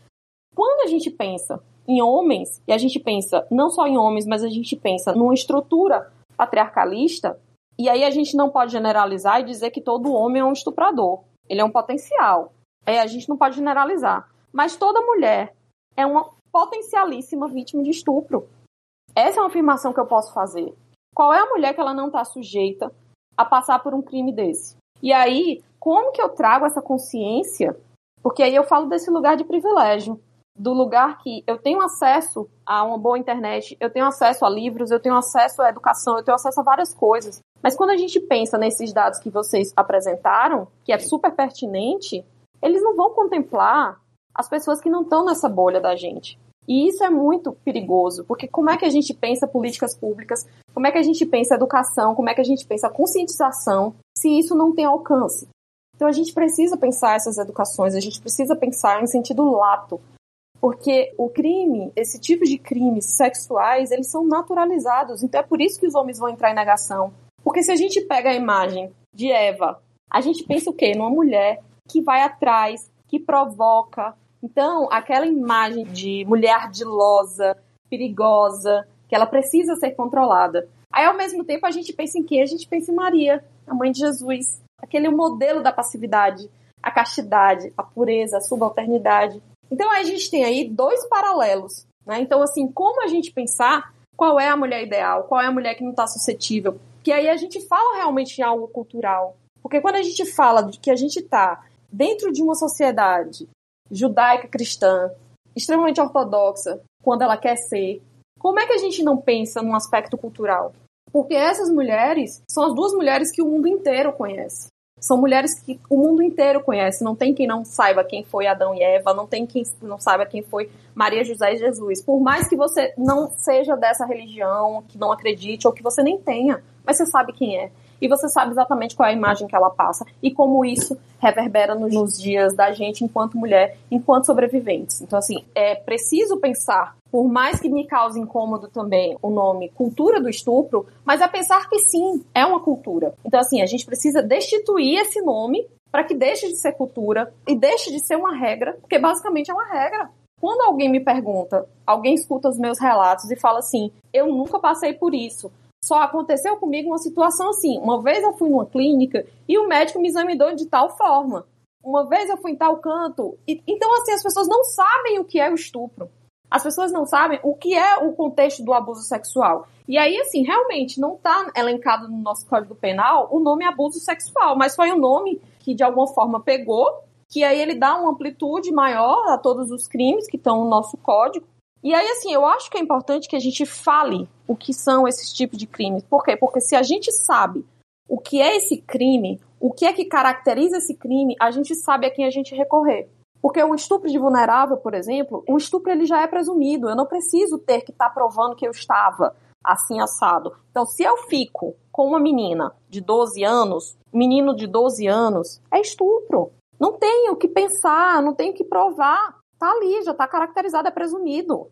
quando a gente pensa em homens, e a gente pensa não só em homens, mas a gente pensa numa estrutura patriarcalista, e aí a gente não pode generalizar e dizer que todo homem é um estuprador. Ele é um potencial. É, a gente não pode generalizar. Mas toda mulher é uma potencialíssima vítima de estupro. Essa é uma afirmação que eu posso fazer. Qual é a mulher que ela não está sujeita a passar por um crime desse? E aí, como que eu trago essa consciência? Porque aí eu falo desse lugar de privilégio, do lugar que eu tenho acesso a uma boa internet, eu tenho acesso a livros, eu tenho acesso à educação, eu tenho acesso a várias coisas. Mas quando a gente pensa nesses dados que vocês apresentaram, que é super pertinente, eles não vão contemplar as pessoas que não estão nessa bolha da gente. E isso é muito perigoso, porque como é que a gente pensa políticas públicas, como é que a gente pensa educação, como é que a gente pensa conscientização, se isso não tem alcance? Então a gente precisa pensar essas educações, a gente precisa pensar em sentido lato, porque o crime, esse tipo de crimes sexuais, eles são naturalizados. Então é por isso que os homens vão entrar em negação. Porque se a gente pega a imagem de Eva, a gente pensa o quê? Numa mulher que vai atrás, que provoca. Então, aquela imagem de mulher ardilosa, perigosa, que ela precisa ser controlada. Aí, ao mesmo tempo, a gente pensa em quem? A gente pensa em Maria, a mãe de Jesus. Aquele modelo da passividade, a castidade, a pureza, a subalternidade. Então a gente tem aí dois paralelos, né? Então assim, como a gente pensar qual é a mulher ideal, qual é a mulher que não está suscetível, que aí a gente fala realmente em algo cultural, porque quando a gente fala de que a gente está dentro de uma sociedade judaica cristã extremamente ortodoxa, quando ela quer ser, como é que a gente não pensa num aspecto cultural? Porque essas mulheres são as duas mulheres que o mundo inteiro conhece. São mulheres que o mundo inteiro conhece. Não tem quem não saiba quem foi Adão e Eva, não tem quem não saiba quem foi Maria, José e Jesus. Por mais que você não seja dessa religião, que não acredite ou que você nem tenha, mas você sabe quem é e você sabe exatamente qual é a imagem que ela passa e como isso reverbera nos dias da gente enquanto mulher, enquanto sobreviventes. Então, assim, é preciso pensar, por mais que me cause incômodo também o nome cultura do estupro, mas é pensar que sim, é uma cultura. Então, assim, a gente precisa destituir esse nome para que deixe de ser cultura e deixe de ser uma regra, porque basicamente é uma regra. Quando alguém me pergunta, alguém escuta os meus relatos e fala assim: eu nunca passei por isso, só aconteceu comigo uma situação assim. Uma vez eu fui numa clínica e o médico me examinou de tal forma. Uma vez eu fui em tal canto. E, então, assim, as pessoas não sabem o que é o estupro. As pessoas não sabem o que é o contexto do abuso sexual. E aí, assim, realmente não está elencado no nosso Código Penal o nome abuso sexual, mas foi um nome que de alguma forma pegou, que aí ele dá uma amplitude maior a todos os crimes que estão no nosso código. E aí, assim, eu acho que é importante que a gente fale o que são esses tipos de crimes. Por quê? Porque se a gente sabe o que é esse crime, o que é que caracteriza esse crime, a gente sabe a quem a gente recorrer. Porque o estupro de vulnerável, por exemplo, o estupro ele já é presumido. Eu não preciso ter que estar tá provando que eu estava assim assado. Então, se eu fico com uma menina de 12 anos, menino de 12 anos, é estupro. Não tenho o que pensar, não tenho que provar. Tá ali, já tá caracterizado, é presumido.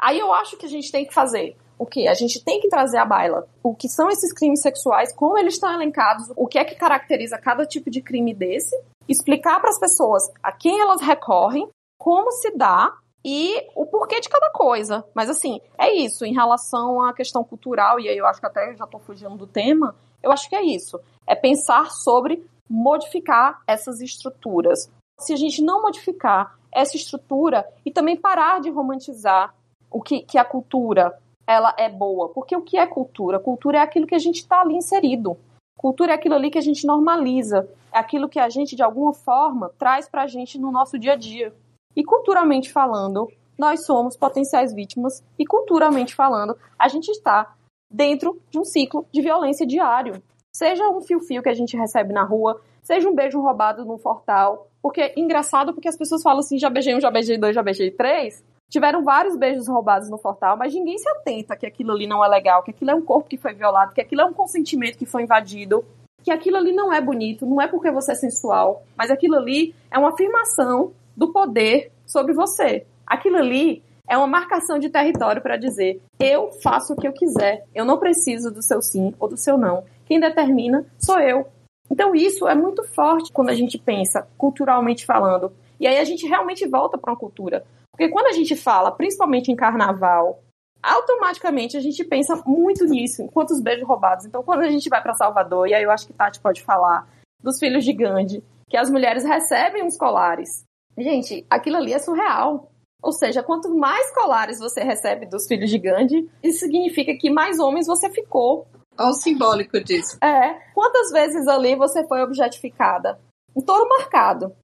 Aí eu acho que a gente tem que fazer o que? A gente tem que trazer à baila o que são esses crimes sexuais, como eles estão elencados, o que é que caracteriza cada tipo de crime desse, explicar para as pessoas a quem elas recorrem, como se dá e o porquê de cada coisa. Mas assim, é isso em relação à questão cultural, e aí eu acho que até já estou fugindo do tema, eu acho que é isso. É pensar sobre modificar essas estruturas. Se a gente não modificar essa estrutura e também parar de romantizar o que, que a cultura ela é boa. Porque o que é cultura? Cultura é aquilo que a gente está ali inserido. Cultura é aquilo ali que a gente normaliza. É aquilo que a gente, de alguma forma, traz para a gente no nosso dia a dia. E culturalmente falando, nós somos potenciais vítimas. E culturalmente falando, a gente está dentro de um ciclo de violência diário. Seja um fio-fio que a gente recebe na rua, seja um beijo roubado num portal. Porque é engraçado porque as pessoas falam assim: já beijei um, já beijei dois, já beijei três. Tiveram vários beijos roubados no portal, mas ninguém se atenta que aquilo ali não é legal, que aquilo é um corpo que foi violado, que aquilo é um consentimento que foi invadido, que aquilo ali não é bonito, não é porque você é sensual, mas aquilo ali é uma afirmação do poder sobre você. Aquilo ali é uma marcação de território para dizer: eu faço o que eu quiser, eu não preciso do seu sim ou do seu não. Quem determina sou eu. Então isso é muito forte quando a gente pensa culturalmente falando. E aí a gente realmente volta para uma cultura. Porque quando a gente fala, principalmente em carnaval, automaticamente a gente pensa muito nisso, em quantos beijos roubados. Então, quando a gente vai para Salvador, e aí eu acho que Tati pode falar dos filhos de Gandhi, que as mulheres recebem os colares. Gente, aquilo ali é surreal. Ou seja, quanto mais colares você recebe dos filhos de Gandhi, isso significa que mais homens você ficou. Olha o simbólico disso. É. Quantas vezes ali você foi objetificada? Um touro marcado.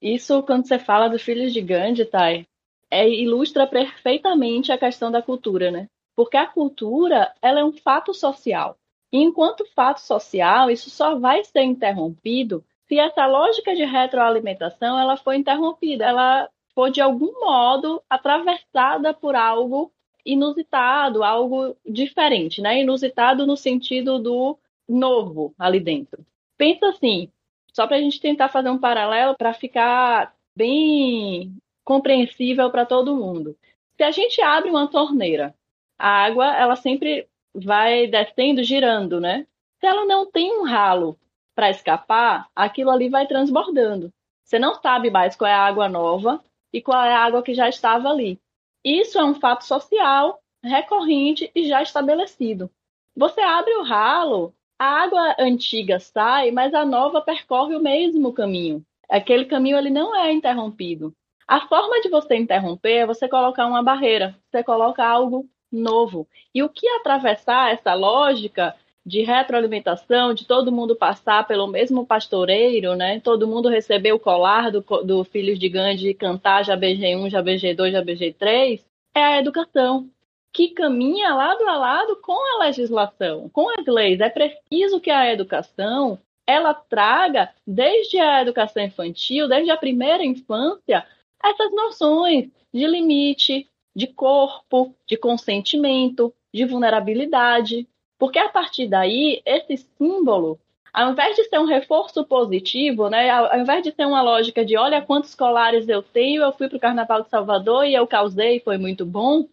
Isso quando você fala dos filhos de Gandhi, Thay, é, ilustra perfeitamente a questão da cultura, né? Porque a cultura ela é um fato social. E enquanto fato social, isso só vai ser interrompido se essa lógica de retroalimentação ela for interrompida, ela for de algum modo atravessada por algo inusitado, algo diferente, né? Inusitado no sentido do novo ali dentro. Pensa assim, só para a gente tentar fazer um paralelo para ficar bem compreensível para todo mundo. Se a gente abre uma torneira, a água ela sempre vai descendo, girando, né? Se ela não tem um ralo para escapar, aquilo ali vai transbordando. Você não sabe mais qual é a água nova e qual é a água que já estava ali. Isso é um fato social recorrente e já estabelecido. Você abre o ralo, a água antiga sai, mas a nova percorre o mesmo caminho. Aquele caminho ele não é interrompido. A forma de você interromper é você colocar uma barreira, você coloca algo novo. E o que atravessar essa lógica de retroalimentação, de todo mundo passar pelo mesmo pastoreiro, né? Todo mundo receber o colar do, do Filhos de Gandhi cantar já BG1, já BG2, já BG3, é a educação, que caminha lado a lado com a legislação, com as leis. É preciso que a educação ela traga desde a educação infantil, desde a primeira infância, essas noções de limite, de corpo, de consentimento, de vulnerabilidade, porque a partir daí, esse símbolo, ao invés de ser um reforço positivo, né, ao, invés de ser uma lógica de olha quantos colares eu tenho, eu fui para o Carnaval de Salvador e eu causei, foi muito bom,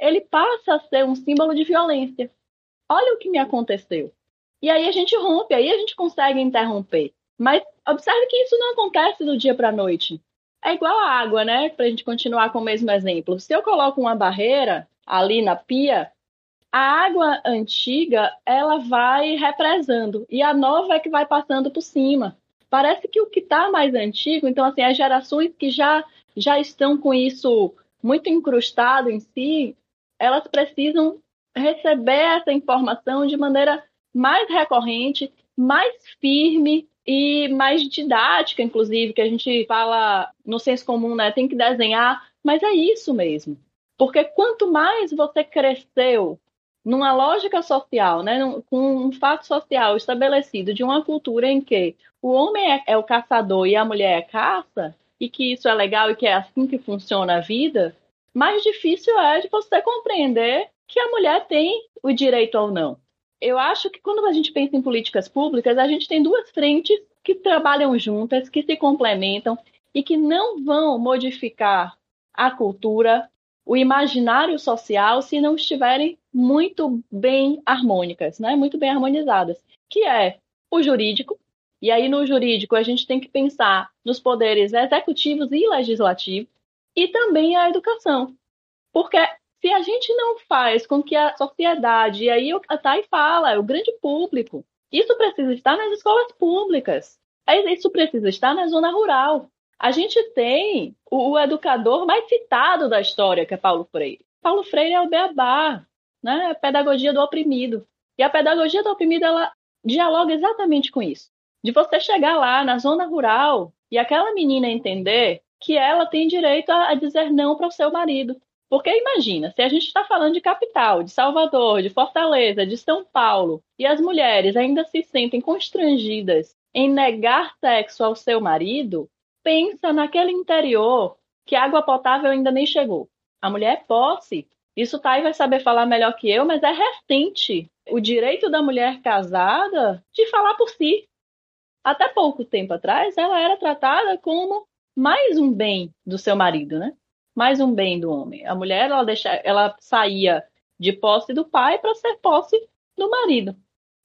ele passa a ser um símbolo de violência. Olha o que me aconteceu. E aí a gente rompe, aí a gente consegue interromper. Mas observe que isso não acontece do dia para a noite. É igual a água, né? Para a gente continuar com o mesmo exemplo. Se eu coloco uma barreira ali na pia, a água antiga ela vai represando e a nova é que vai passando por cima. Parece que o que está mais antigo, então assim as gerações que já já estão com isso muito incrustado em si, elas precisam receber essa informação de maneira mais recorrente, mais firme e mais didática, inclusive, que a gente fala no senso comum, né? Tem que desenhar, mas é isso mesmo. Porque quanto mais você cresceu numa lógica social, né, com um fato social estabelecido de uma cultura em que o homem é, é, o caçador e a mulher é caça, e que isso é legal e que é assim que funciona a vida, mais difícil é de você compreender que a mulher tem o direito ou não. Eu acho que quando a gente pensa em políticas públicas, a gente tem duas frentes que trabalham juntas, que se complementam e que não vão modificar a cultura o imaginário social se não estiverem muito bem harmônicas, né? muito bem harmonizadas, que é o jurídico, e aí no jurídico a gente tem que pensar nos poderes executivos e legislativos, e também a educação. Porque se a gente não faz com que a sociedade, e aí a Thay fala, é o grande público, isso precisa estar nas escolas públicas, isso precisa estar na zona rural, a gente tem o, o, educador mais citado da história, que é Paulo Freire. Paulo Freire é o beabá, né? É a pedagogia do oprimido. E a pedagogia do oprimido, ela dialoga exatamente com isso. De você chegar lá na zona rural e aquela menina entender que ela tem direito a dizer não para o seu marido. Porque imagina, se a gente está falando de capital, de Salvador, de Fortaleza, de São Paulo, e as mulheres ainda se sentem constrangidas em negar sexo ao seu marido, pensa naquele interior que água potável ainda nem chegou. A mulher é posse. Isso Thay vai saber falar melhor que eu, mas é recente o direito da mulher casada de falar por si. Até pouco tempo atrás, ela era tratada como mais um bem do seu marido, né? Mais um bem do homem. A mulher ela, deixa, ela saía de posse do pai para ser posse do marido.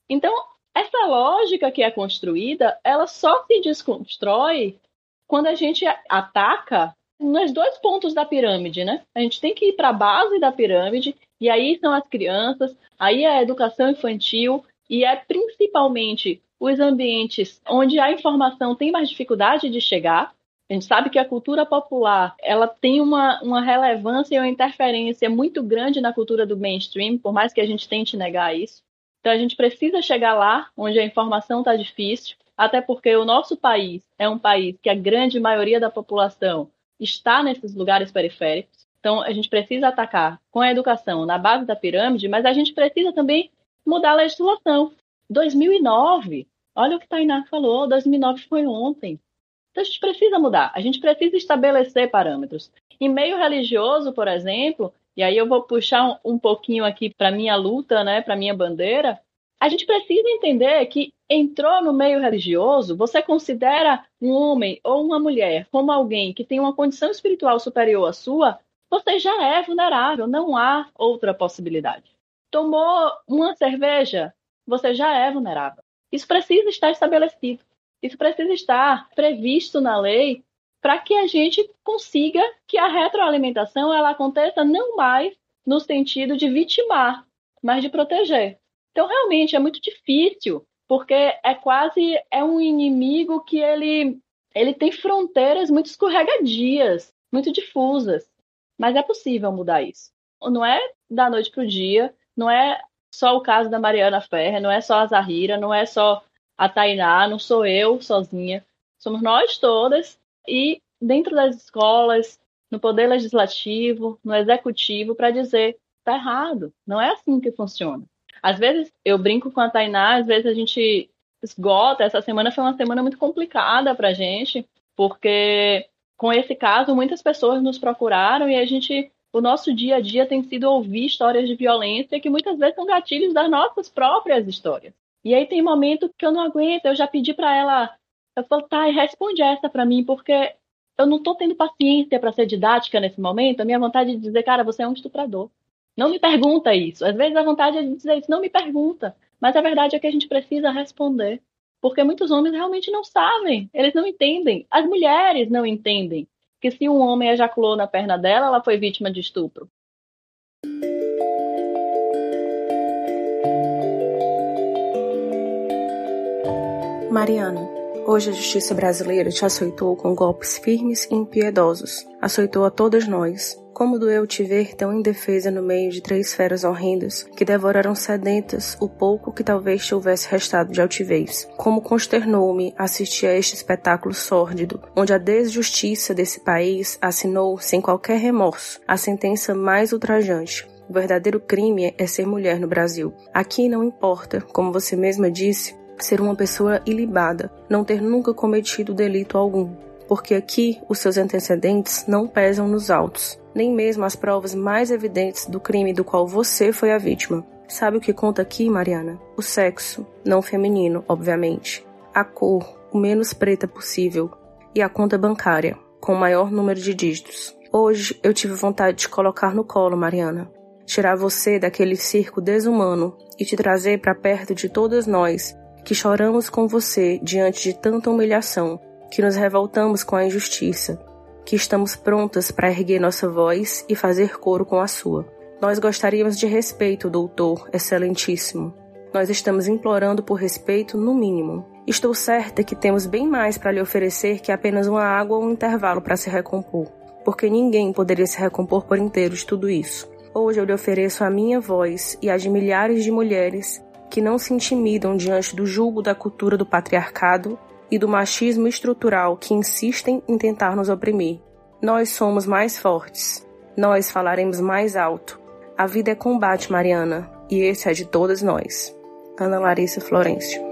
Então, essa lógica que é construída, ela só se desconstrói quando a gente ataca nos dois pontos da pirâmide, né? A gente tem que ir para a base da pirâmide, e aí são as crianças, aí é a educação infantil, e é principalmente os ambientes onde a informação tem mais dificuldade de chegar. A gente sabe que a cultura popular ela tem uma, uma relevância e uma interferência muito grande na cultura do mainstream, por mais que a gente tente negar isso. Então a gente precisa chegar lá onde a informação está difícil, até porque o nosso país é um país que a grande maioria da população está nesses lugares periféricos. Então, a gente precisa atacar com a educação na base da pirâmide, mas a gente precisa também mudar a legislação. 2009, olha o que Tainá falou, 2009 foi ontem. Então a gente precisa mudar, a gente precisa estabelecer parâmetros. Em meio religioso, por exemplo, e aí eu vou puxar um, um pouquinho aqui para minha luta, né, para minha bandeira, a gente precisa entender que entrou no meio religioso, você considera um homem ou uma mulher como alguém que tem uma condição espiritual superior à sua, você já é vulnerável, não há outra possibilidade. Tomou uma cerveja, você já é vulnerável. Isso precisa estar estabelecido. Isso precisa estar previsto na lei para que a gente consiga que a retroalimentação ela aconteça não mais no sentido de vitimar, mas de proteger. Então, realmente, é muito difícil, porque é quase é um inimigo que ele, ele tem fronteiras muito escorregadias, muito difusas. Mas é possível mudar isso. Não é da noite para o dia, não é só o caso da Mariana Ferrer, não é só a Zahira, não é só a Tainá, não sou eu sozinha. Somos nós todas e dentro das escolas, no poder legislativo, no executivo, para dizer tá errado, não é assim que funciona. Às vezes eu brinco com a Tainá, às vezes a gente esgota. Essa semana foi uma semana muito complicada para a gente, porque com esse caso muitas pessoas nos procuraram e a gente o nosso dia a dia tem sido ouvir histórias de violência que muitas vezes são gatilhos das nossas próprias histórias. E aí tem momento que eu não aguento, eu já pedi para ela, eu falo, tá, responde essa para mim, porque eu não tô tendo paciência para ser didática nesse momento. A minha vontade é de dizer, cara, você é um estuprador. Não me pergunta isso. Às vezes a vontade é de dizer isso, não me pergunta. Mas a verdade é que a gente precisa responder. Porque muitos homens realmente não sabem, eles não entendem. As mulheres não entendem que se um homem ejaculou na perna dela, ela foi vítima de estupro. Mariana, hoje a justiça brasileira te açoitou com golpes firmes e impiedosos. Açoitou a todas nós, como doeu te ver tão indefesa no meio de três feras horrendas que devoraram sedentas o pouco que talvez te houvesse restado de altivez. Como consternou-me assistir a este espetáculo sórdido, onde a desjustiça desse país assinou, sem qualquer remorso, a sentença mais ultrajante. O verdadeiro crime é ser mulher no Brasil. Aqui não importa, como você mesma disse, ser uma pessoa ilibada, não ter nunca cometido delito algum porque aqui os seus antecedentes não pesam nos autos, nem mesmo as provas mais evidentes do crime do qual você foi a vítima. Sabe o que conta aqui, Mariana? O sexo, não feminino, obviamente. A cor, o menos preta possível. E a conta bancária, com o maior número de dígitos. Hoje eu tive vontade de colocar no colo, Mariana. Tirar você daquele circo desumano e te trazer para perto de todas nós que choramos com você diante de tanta humilhação que nos revoltamos com a injustiça, que estamos prontas para erguer nossa voz e fazer coro com a sua. Nós gostaríamos de respeito, doutor, excelentíssimo. Nós estamos implorando por respeito, no mínimo. Estou certa que temos bem mais para lhe oferecer que apenas uma água ou um intervalo para se recompor, porque ninguém poderia se recompor por inteiro de tudo isso. Hoje eu lhe ofereço a minha voz e a de milhares de mulheres que não se intimidam diante do julgo da cultura do patriarcado e do machismo estrutural que insistem em tentar nos oprimir. Nós somos mais fortes. Nós falaremos mais alto. A vida é combate, Mariana, e esse é de todas nós. Ana Larissa Florencio.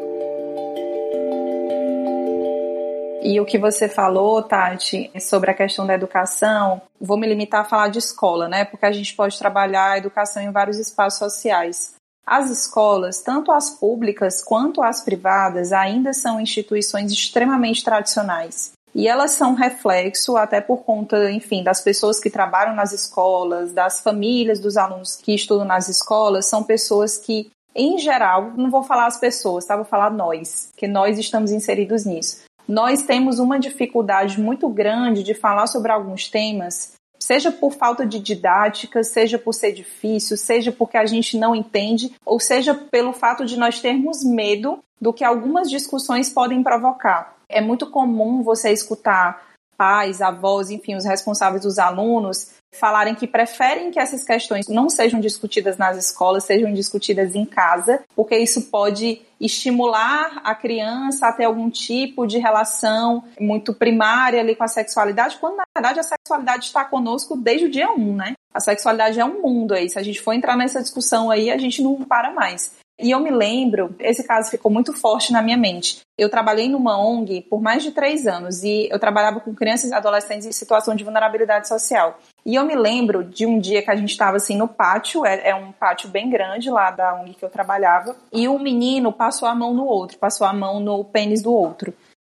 E o que você falou, Tati, sobre a questão da educação, vou me limitar a falar de escola, né? Porque a gente pode trabalhar a educação em vários espaços sociais. As escolas, tanto as públicas quanto as privadas, ainda são instituições extremamente tradicionais. E elas são reflexo, até por conta, enfim, das pessoas que trabalham nas escolas, das famílias dos alunos que estudam nas escolas, são pessoas que, em geral, não vou falar as pessoas, tá? Vou falar nós, que nós estamos inseridos nisso. Nós temos uma dificuldade muito grande de falar sobre alguns temas seja por falta de didática, seja por ser difícil, seja porque a gente não entende, ou seja pelo fato de nós termos medo do que algumas discussões podem provocar. É muito comum você escutar pais, avós, enfim, os responsáveis dos alunos falarem que preferem que essas questões não sejam discutidas nas escolas, sejam discutidas em casa, porque isso pode estimular a criança a ter algum tipo de relação muito primária ali com a sexualidade, quando na verdade a sexualidade está conosco desde o dia 1, né? A sexualidade é um mundo aí. Se a gente for entrar nessa discussão aí, a gente não para mais. E eu me lembro, esse caso ficou muito forte na minha mente. Eu trabalhei numa ONG por mais de três anos e eu trabalhava com crianças e adolescentes em situação de vulnerabilidade social. E eu me lembro de um dia que a gente estava assim no pátio, é, é, um pátio bem grande lá da ONG que eu trabalhava, e um menino passou a mão no outro, passou a mão no pênis do outro.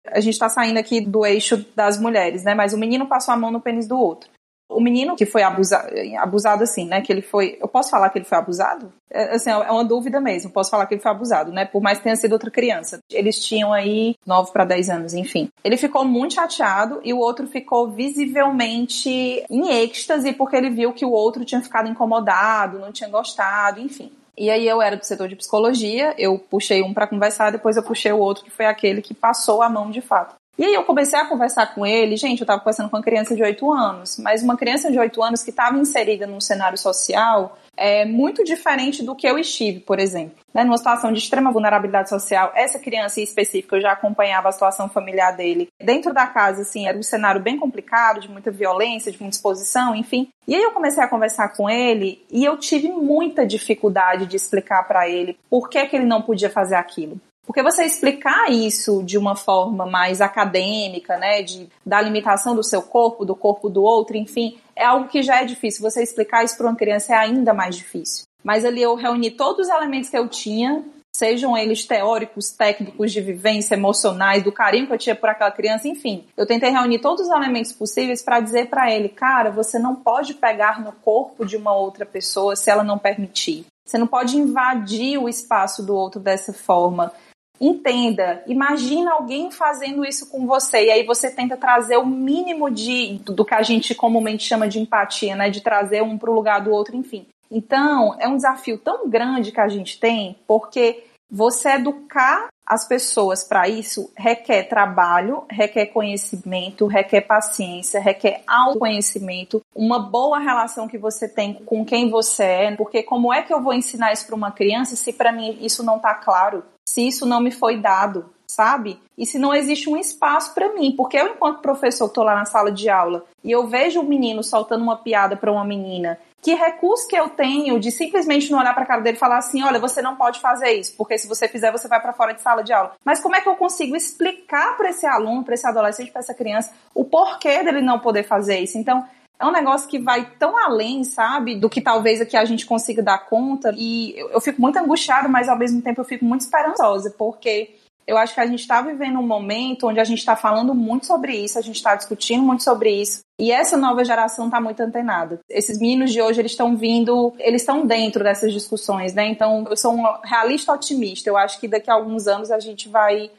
A gente está saindo aqui do eixo das mulheres, né? Mas o menino passou a mão no pênis do outro. O menino que foi abusado, abusado assim, né? Que ele foi. Eu posso falar que ele foi abusado? É, assim, é uma dúvida mesmo. Posso falar que ele foi abusado, né? Por mais que tenha sido outra criança. Eles tinham aí 9 para 10 anos, enfim. Ele ficou muito chateado e o outro ficou visivelmente em êxtase porque ele viu que o outro tinha ficado incomodado, não tinha gostado, enfim. E aí eu era do setor de psicologia, eu puxei um para conversar, depois eu puxei o outro que foi aquele que passou a mão de fato. E aí eu comecei a conversar com ele, gente, eu estava conversando com uma criança de 8 anos, mas uma criança de 8 anos que estava inserida num cenário social é muito diferente do que eu estive, por exemplo. Né, numa situação de extrema vulnerabilidade social, essa criança em específico, eu já acompanhava a situação familiar dele. Dentro da casa, assim, era um cenário bem complicado, de muita violência, de muita exposição, enfim. E aí eu comecei a conversar com ele e eu tive muita dificuldade de explicar para ele por que, que ele não podia fazer aquilo. Porque você explicar isso de uma forma mais acadêmica, né, de, da limitação do seu corpo, do corpo do outro, enfim, é algo que já é difícil. Você explicar isso para uma criança é ainda mais difícil. Mas ali eu reuni todos os elementos que eu tinha, sejam eles teóricos, técnicos, de vivência, emocionais, do carinho que eu tinha por aquela criança, enfim. Eu tentei reunir todos os elementos possíveis para dizer para ele, cara, você não pode pegar no corpo de uma outra pessoa se ela não permitir. Você não pode invadir o espaço do outro dessa forma. Entenda, imagina alguém fazendo isso com você e aí você tenta trazer o mínimo de do que a gente comumente chama de empatia, né, de trazer um para o lugar do outro, enfim. Então, é um desafio tão grande que a gente tem, porque você educar as pessoas para isso requer trabalho, requer conhecimento, requer paciência, requer autoconhecimento, uma boa relação que você tem com quem você é, porque como é que eu vou ensinar isso para uma criança se para mim isso não está claro? Se isso não me foi dado, sabe? E se não existe um espaço para mim, porque eu, enquanto professor, estou lá na sala de aula e eu vejo um menino soltando uma piada para uma menina, que recurso que eu tenho de simplesmente não olhar para a cara dele e falar assim: olha, você não pode fazer isso, porque se você fizer, você vai para fora de sala de aula. Mas como é que eu consigo explicar para esse aluno, para esse adolescente, para essa criança, o porquê dele não poder fazer isso? Então, é um negócio que vai tão além, sabe, do que talvez aqui a gente consiga dar conta. E eu, eu fico muito angustiada, mas ao mesmo tempo eu fico muito esperançosa, porque eu acho que a gente está vivendo um momento onde a gente está falando muito sobre isso, a gente está discutindo muito sobre isso, e essa nova geração está muito antenada. Esses meninos de hoje, eles estão vindo, eles estão dentro dessas discussões, né? Então, eu sou um realista otimista. Eu acho que daqui a alguns anos a gente vai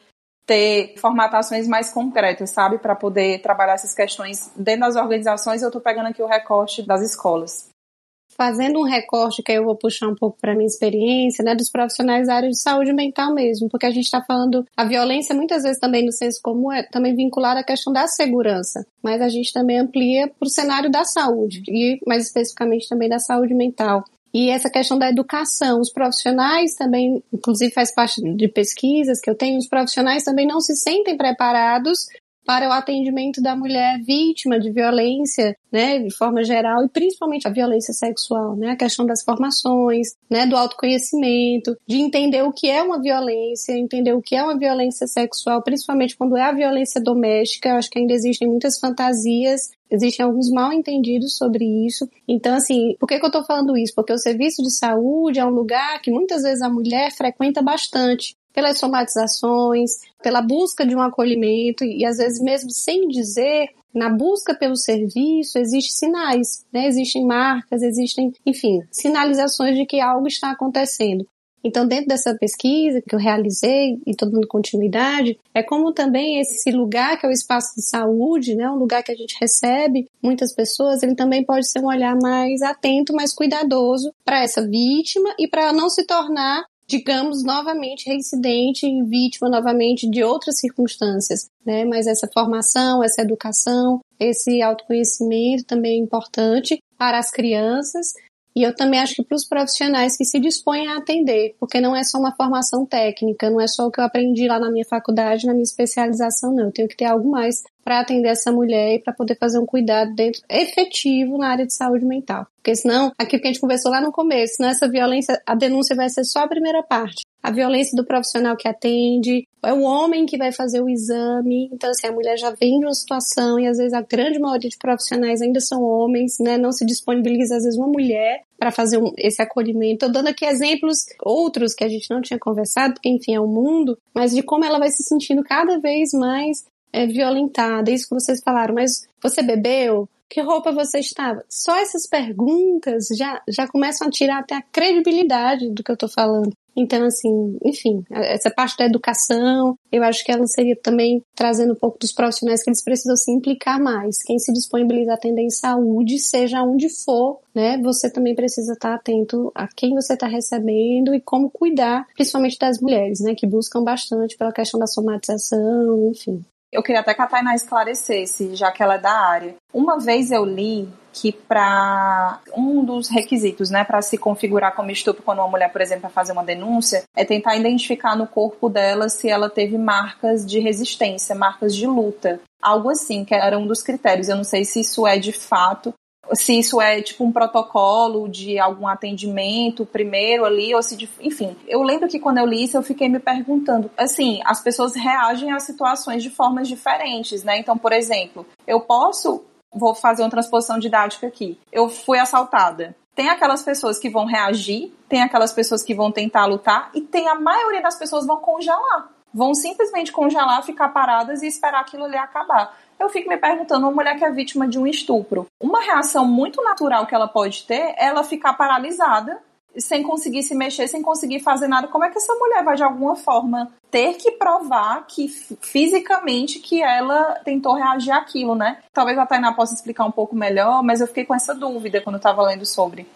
ter formatações mais concretas, sabe, para poder trabalhar essas questões dentro das organizações. Eu estou pegando aqui o recorte das escolas. Fazendo um recorte que eu vou puxar um pouco para minha experiência, né, dos profissionais da área de saúde mental mesmo, porque a gente está falando a violência muitas vezes também no senso comum é também vinculada à questão da segurança, mas a gente também amplia para o cenário da saúde e mais especificamente também da saúde mental. E essa questão da educação, os profissionais também, inclusive faz parte de pesquisas que eu tenho, os profissionais também não se sentem preparados para o atendimento da mulher vítima de violência, né, de forma geral, e principalmente a violência sexual, né, a questão das formações, né, do autoconhecimento, de entender o que é uma violência, entender o que é uma violência sexual, principalmente quando é a violência doméstica, eu acho que ainda existem muitas fantasias Existem alguns mal entendidos sobre isso. Então, assim, por que, que eu estou falando isso? Porque o serviço de saúde é um lugar que muitas vezes a mulher frequenta bastante pelas somatizações, pela busca de um acolhimento e às vezes mesmo sem dizer, na busca pelo serviço existem sinais, né? Existem marcas, existem, enfim, sinalizações de que algo está acontecendo. Então, dentro dessa pesquisa que eu realizei e estou dando continuidade, é como também esse lugar que é o espaço de saúde, né, um lugar que a gente recebe muitas pessoas, ele também pode ser um olhar mais atento, mais cuidadoso para essa vítima e para não se tornar digamos, novamente reincidente e vítima novamente de outras circunstâncias, né? Mas essa formação, essa educação, esse autoconhecimento também é importante para as crianças E eu também acho que para os profissionais que se dispõem a atender, porque não é só uma formação técnica, não é só o que eu aprendi lá na minha faculdade, na minha especialização, não. Eu tenho que ter algo mais para atender essa mulher e para poder fazer um cuidado dentro efetivo na área de saúde mental. Porque senão, aquilo que a gente conversou lá no começo, senão essa violência, a denúncia vai ser só a primeira parte. A violência do profissional que atende, é o homem que vai fazer o exame. Então, assim, a mulher já vem de uma situação e às vezes a grande maioria de profissionais ainda são homens, né? Não se disponibiliza, às vezes, uma mulher para fazer um, esse acolhimento. Estou dando aqui exemplos outros que a gente não tinha conversado, porque, enfim, é o mundo, mas de como ela vai se sentindo cada vez mais é, violentada. Isso que vocês falaram, mas você bebeu? Que roupa você estava? Só essas perguntas já, já começam a tirar até a credibilidade do que eu estou falando. Então, assim, enfim, essa parte da educação, eu acho que ela seria também trazendo um pouco dos profissionais que eles precisam se implicar mais. Quem se disponibiliza a atender em saúde, seja onde for, né, você também precisa estar atento a quem você está recebendo e como cuidar, principalmente das mulheres, né, que buscam bastante pela questão da somatização, enfim. Eu queria até que a Tainá esclarecesse, já que ela é da área. Uma vez eu li que para um dos requisitos, né, para se configurar como estupro quando uma mulher, por exemplo, vai fazer uma denúncia, é tentar identificar no corpo dela se ela teve marcas de resistência, marcas de luta, algo assim, que era um dos critérios. Eu não sei se isso é de fato se isso é tipo um protocolo de algum atendimento primeiro ali, ou se, de, enfim. Eu lembro que quando eu li isso, eu fiquei me perguntando, assim, as pessoas reagem a situações de formas diferentes, né? Então, por exemplo, eu posso, vou fazer uma transposição didática aqui, eu fui assaltada. Tem aquelas pessoas que vão reagir, tem aquelas pessoas que vão tentar lutar, e tem a maioria das pessoas vão congelar. Vão simplesmente congelar, ficar paradas e esperar aquilo ali acabar eu fico me perguntando, uma mulher que é vítima de um estupro, uma reação muito natural que ela pode ter é ela ficar paralisada, sem conseguir se mexer, sem conseguir fazer nada. Como é que essa mulher vai de alguma forma ter que provar que fisicamente que ela tentou reagir àquilo, né? Talvez a Tainá possa explicar um pouco melhor, mas eu fiquei com essa dúvida quando eu tava lendo sobre.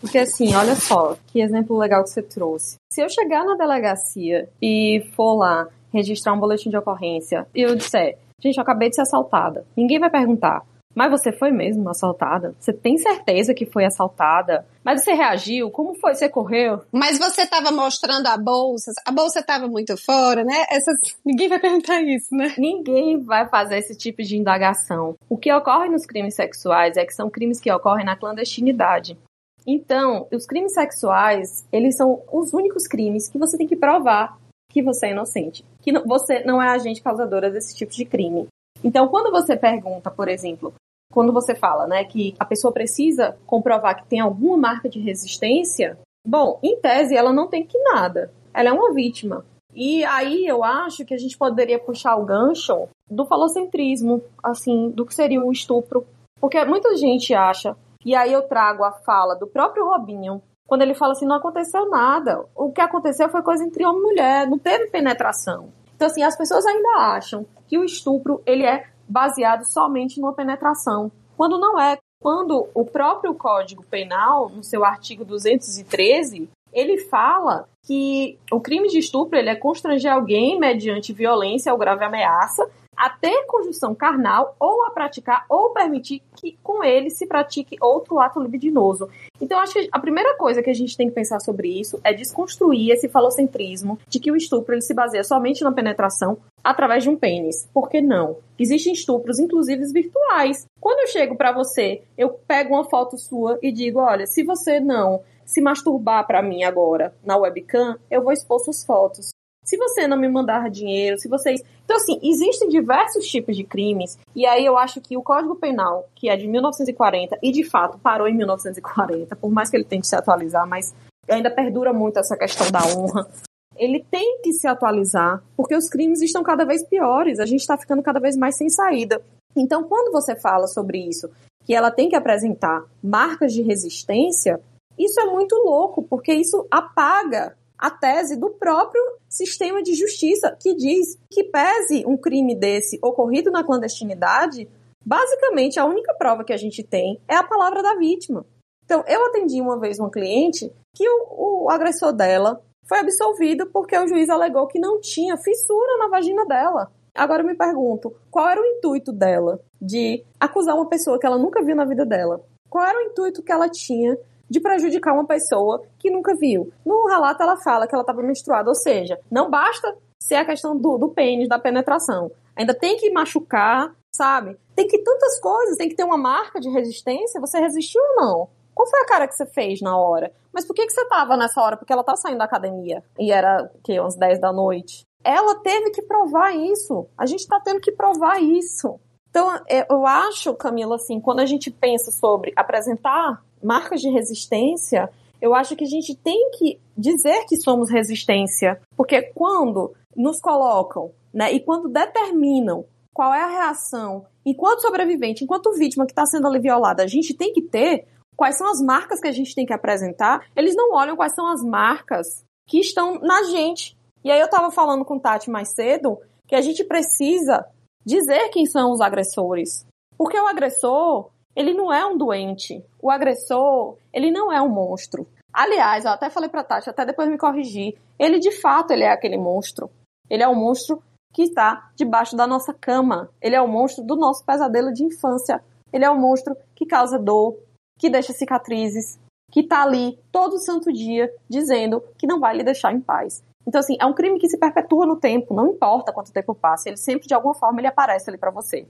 Porque assim, olha só, que exemplo legal que você trouxe. Se eu chegar na delegacia e for lá registrar um boletim de ocorrência e eu disser, Gente, eu acabei de ser assaltada. Ninguém vai perguntar. Mas você foi mesmo assaltada? Você tem certeza que foi assaltada? Mas você reagiu? Como foi? Você correu? Mas você estava mostrando a bolsa? A bolsa estava muito fora, né? Essas... Ninguém vai perguntar isso, né? Ninguém vai fazer esse tipo de indagação. O que ocorre nos crimes sexuais é que são crimes que ocorrem na clandestinidade. Então, os crimes sexuais, eles são os únicos crimes que você tem que provar que você é inocente, que você não é agente causadora desse tipo de crime. Então, quando você pergunta, por exemplo, quando você fala, né, que a pessoa precisa comprovar que tem alguma marca de resistência, bom, em tese ela não tem que nada. Ela é uma vítima. E aí eu acho que a gente poderia puxar o gancho do falocentrismo, assim, do que seria o estupro. Porque muita gente acha, e aí eu trago a fala do próprio Robinho, quando ele fala assim, não aconteceu nada. O que aconteceu foi coisa entre homem e mulher, não teve penetração. Então, assim, as pessoas ainda acham que o estupro, ele é baseado somente numa penetração. Quando não é. Quando o próprio Código Penal, no seu artigo 213, ele fala que o crime de estupro ele é constranger alguém mediante violência ou grave ameaça a ter conjunção carnal ou a praticar ou permitir que com ele se pratique outro ato libidinoso. Então, acho que a primeira coisa que a gente tem que pensar sobre isso é desconstruir esse falocentrismo de que o estupro ele se baseia somente na penetração através de um pênis. Por que não? Existem estupros, inclusive virtuais. Quando eu chego para você, eu pego uma foto sua e digo: olha, se você não se masturbar para mim agora na webcam, eu vou expor suas fotos. Se você não me mandar dinheiro, se vocês. Então, assim, existem diversos tipos de crimes, e aí eu acho que o Código Penal, que é de 1940, e de fato parou em 1940, por mais que ele tente se atualizar, mas ainda perdura muito essa questão da honra. Ele tem que se atualizar, porque os crimes estão cada vez piores, a gente está ficando cada vez mais sem saída. Então, quando você fala sobre isso, que ela tem que apresentar marcas de resistência, isso é muito louco, porque isso apaga a tese do próprio sistema de justiça, que diz que pese um crime desse ocorrido na clandestinidade, basicamente a única prova que a gente tem é a palavra da vítima. Então, eu atendi uma vez uma cliente que o, o agressor dela foi absolvido porque o juiz alegou que não tinha fissura na vagina dela. Agora eu me pergunto, qual era o intuito dela de acusar uma pessoa que ela nunca viu na vida dela? Qual era o intuito que ela tinha de prejudicar uma pessoa que nunca viu. No relato ela fala que ela estava menstruada, ou seja, não basta ser a questão do, do pênis, da penetração. Ainda tem que machucar, sabe? Tem que tantas coisas, tem que ter uma marca de resistência. Você resistiu ou não? Qual foi a cara que você fez na hora? Mas por que, que você tava nessa hora? Porque ela tá saindo da academia. E era, que, umas 10 da noite. Ela teve que provar isso. A gente tá tendo que provar isso. Então, é, eu acho, Camila, assim, quando a gente pensa sobre apresentar marcas de resistência, eu acho que a gente tem que dizer que somos resistência. Porque quando nos colocam, né, e quando determinam qual é a reação, enquanto sobrevivente, enquanto vítima que está sendo ali violada, a gente tem que ter quais são as marcas que a gente tem que apresentar, eles não olham quais são as marcas que estão na gente. E aí eu estava falando com Tati mais cedo que a gente precisa dizer quem são os agressores. Porque o agressor, ele não é um doente. O agressor, ele não é um monstro. Aliás, eu até falei pra Tati, até depois me corrigir. Ele, de fato, ele é aquele monstro. Ele é o monstro que está debaixo da nossa cama. Ele é o monstro do nosso pesadelo de infância. Ele é o monstro que causa dor, que deixa cicatrizes, que tá ali todo santo dia dizendo que não vai lhe deixar em paz. Então, assim, é um crime que se perpetua no tempo, não importa quanto tempo passe, ele sempre, de alguma forma, ele aparece ali para você.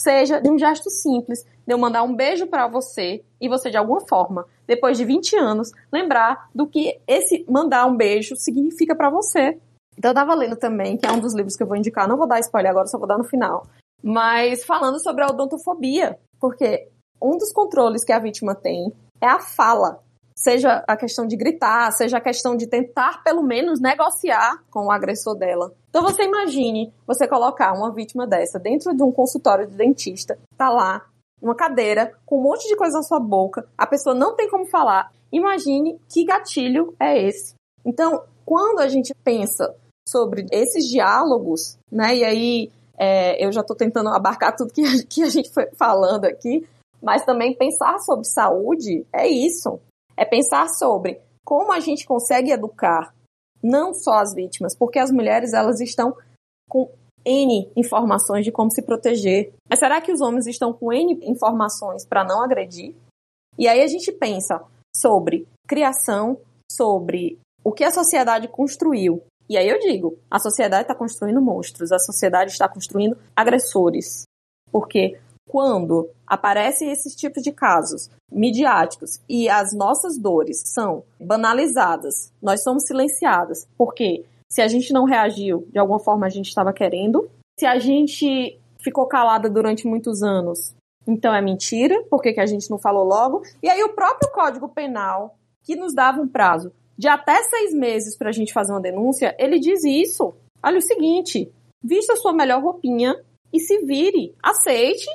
Seja de um gesto simples, de eu mandar um beijo para você e você, de alguma forma, depois de 20 anos, lembrar do que esse mandar um beijo significa para você. Então, eu tava lendo também, que é um dos livros que eu vou indicar, não vou dar spoiler agora, só vou dar no final. Mas falando sobre a odontofobia, porque um dos controles que a vítima tem é a fala seja a questão de gritar, seja a questão de tentar pelo menos negociar com o agressor dela. Então você imagine você colocar uma vítima dessa dentro de um consultório de dentista, tá lá, uma cadeira, com um monte de coisa na sua boca, a pessoa não tem como falar. Imagine que gatilho é esse. Então, quando a gente pensa sobre esses diálogos, né, e aí é, eu já estou tentando abarcar tudo que que a gente foi falando aqui, mas também pensar sobre saúde é isso é pensar sobre como a gente consegue educar não só as vítimas, porque as mulheres elas estão com N informações de como se proteger. Mas será que os homens estão com N informações para não agredir? E aí a gente pensa sobre criação, sobre o que a sociedade construiu. E aí eu digo, a sociedade está construindo monstros, a sociedade está construindo agressores. Porque quando aparecem esses tipos de casos midiáticos e as nossas dores são banalizadas, nós somos silenciadas, porque se a gente não reagiu, de alguma forma a gente estava querendo, se a gente ficou calada durante muitos anos, então é mentira, porque que a gente não falou logo, e aí o próprio Código Penal, que nos dava um prazo de até seis meses para a gente fazer uma denúncia, ele diz isso. Olha o seguinte, vista a sua melhor roupinha e se vire, aceite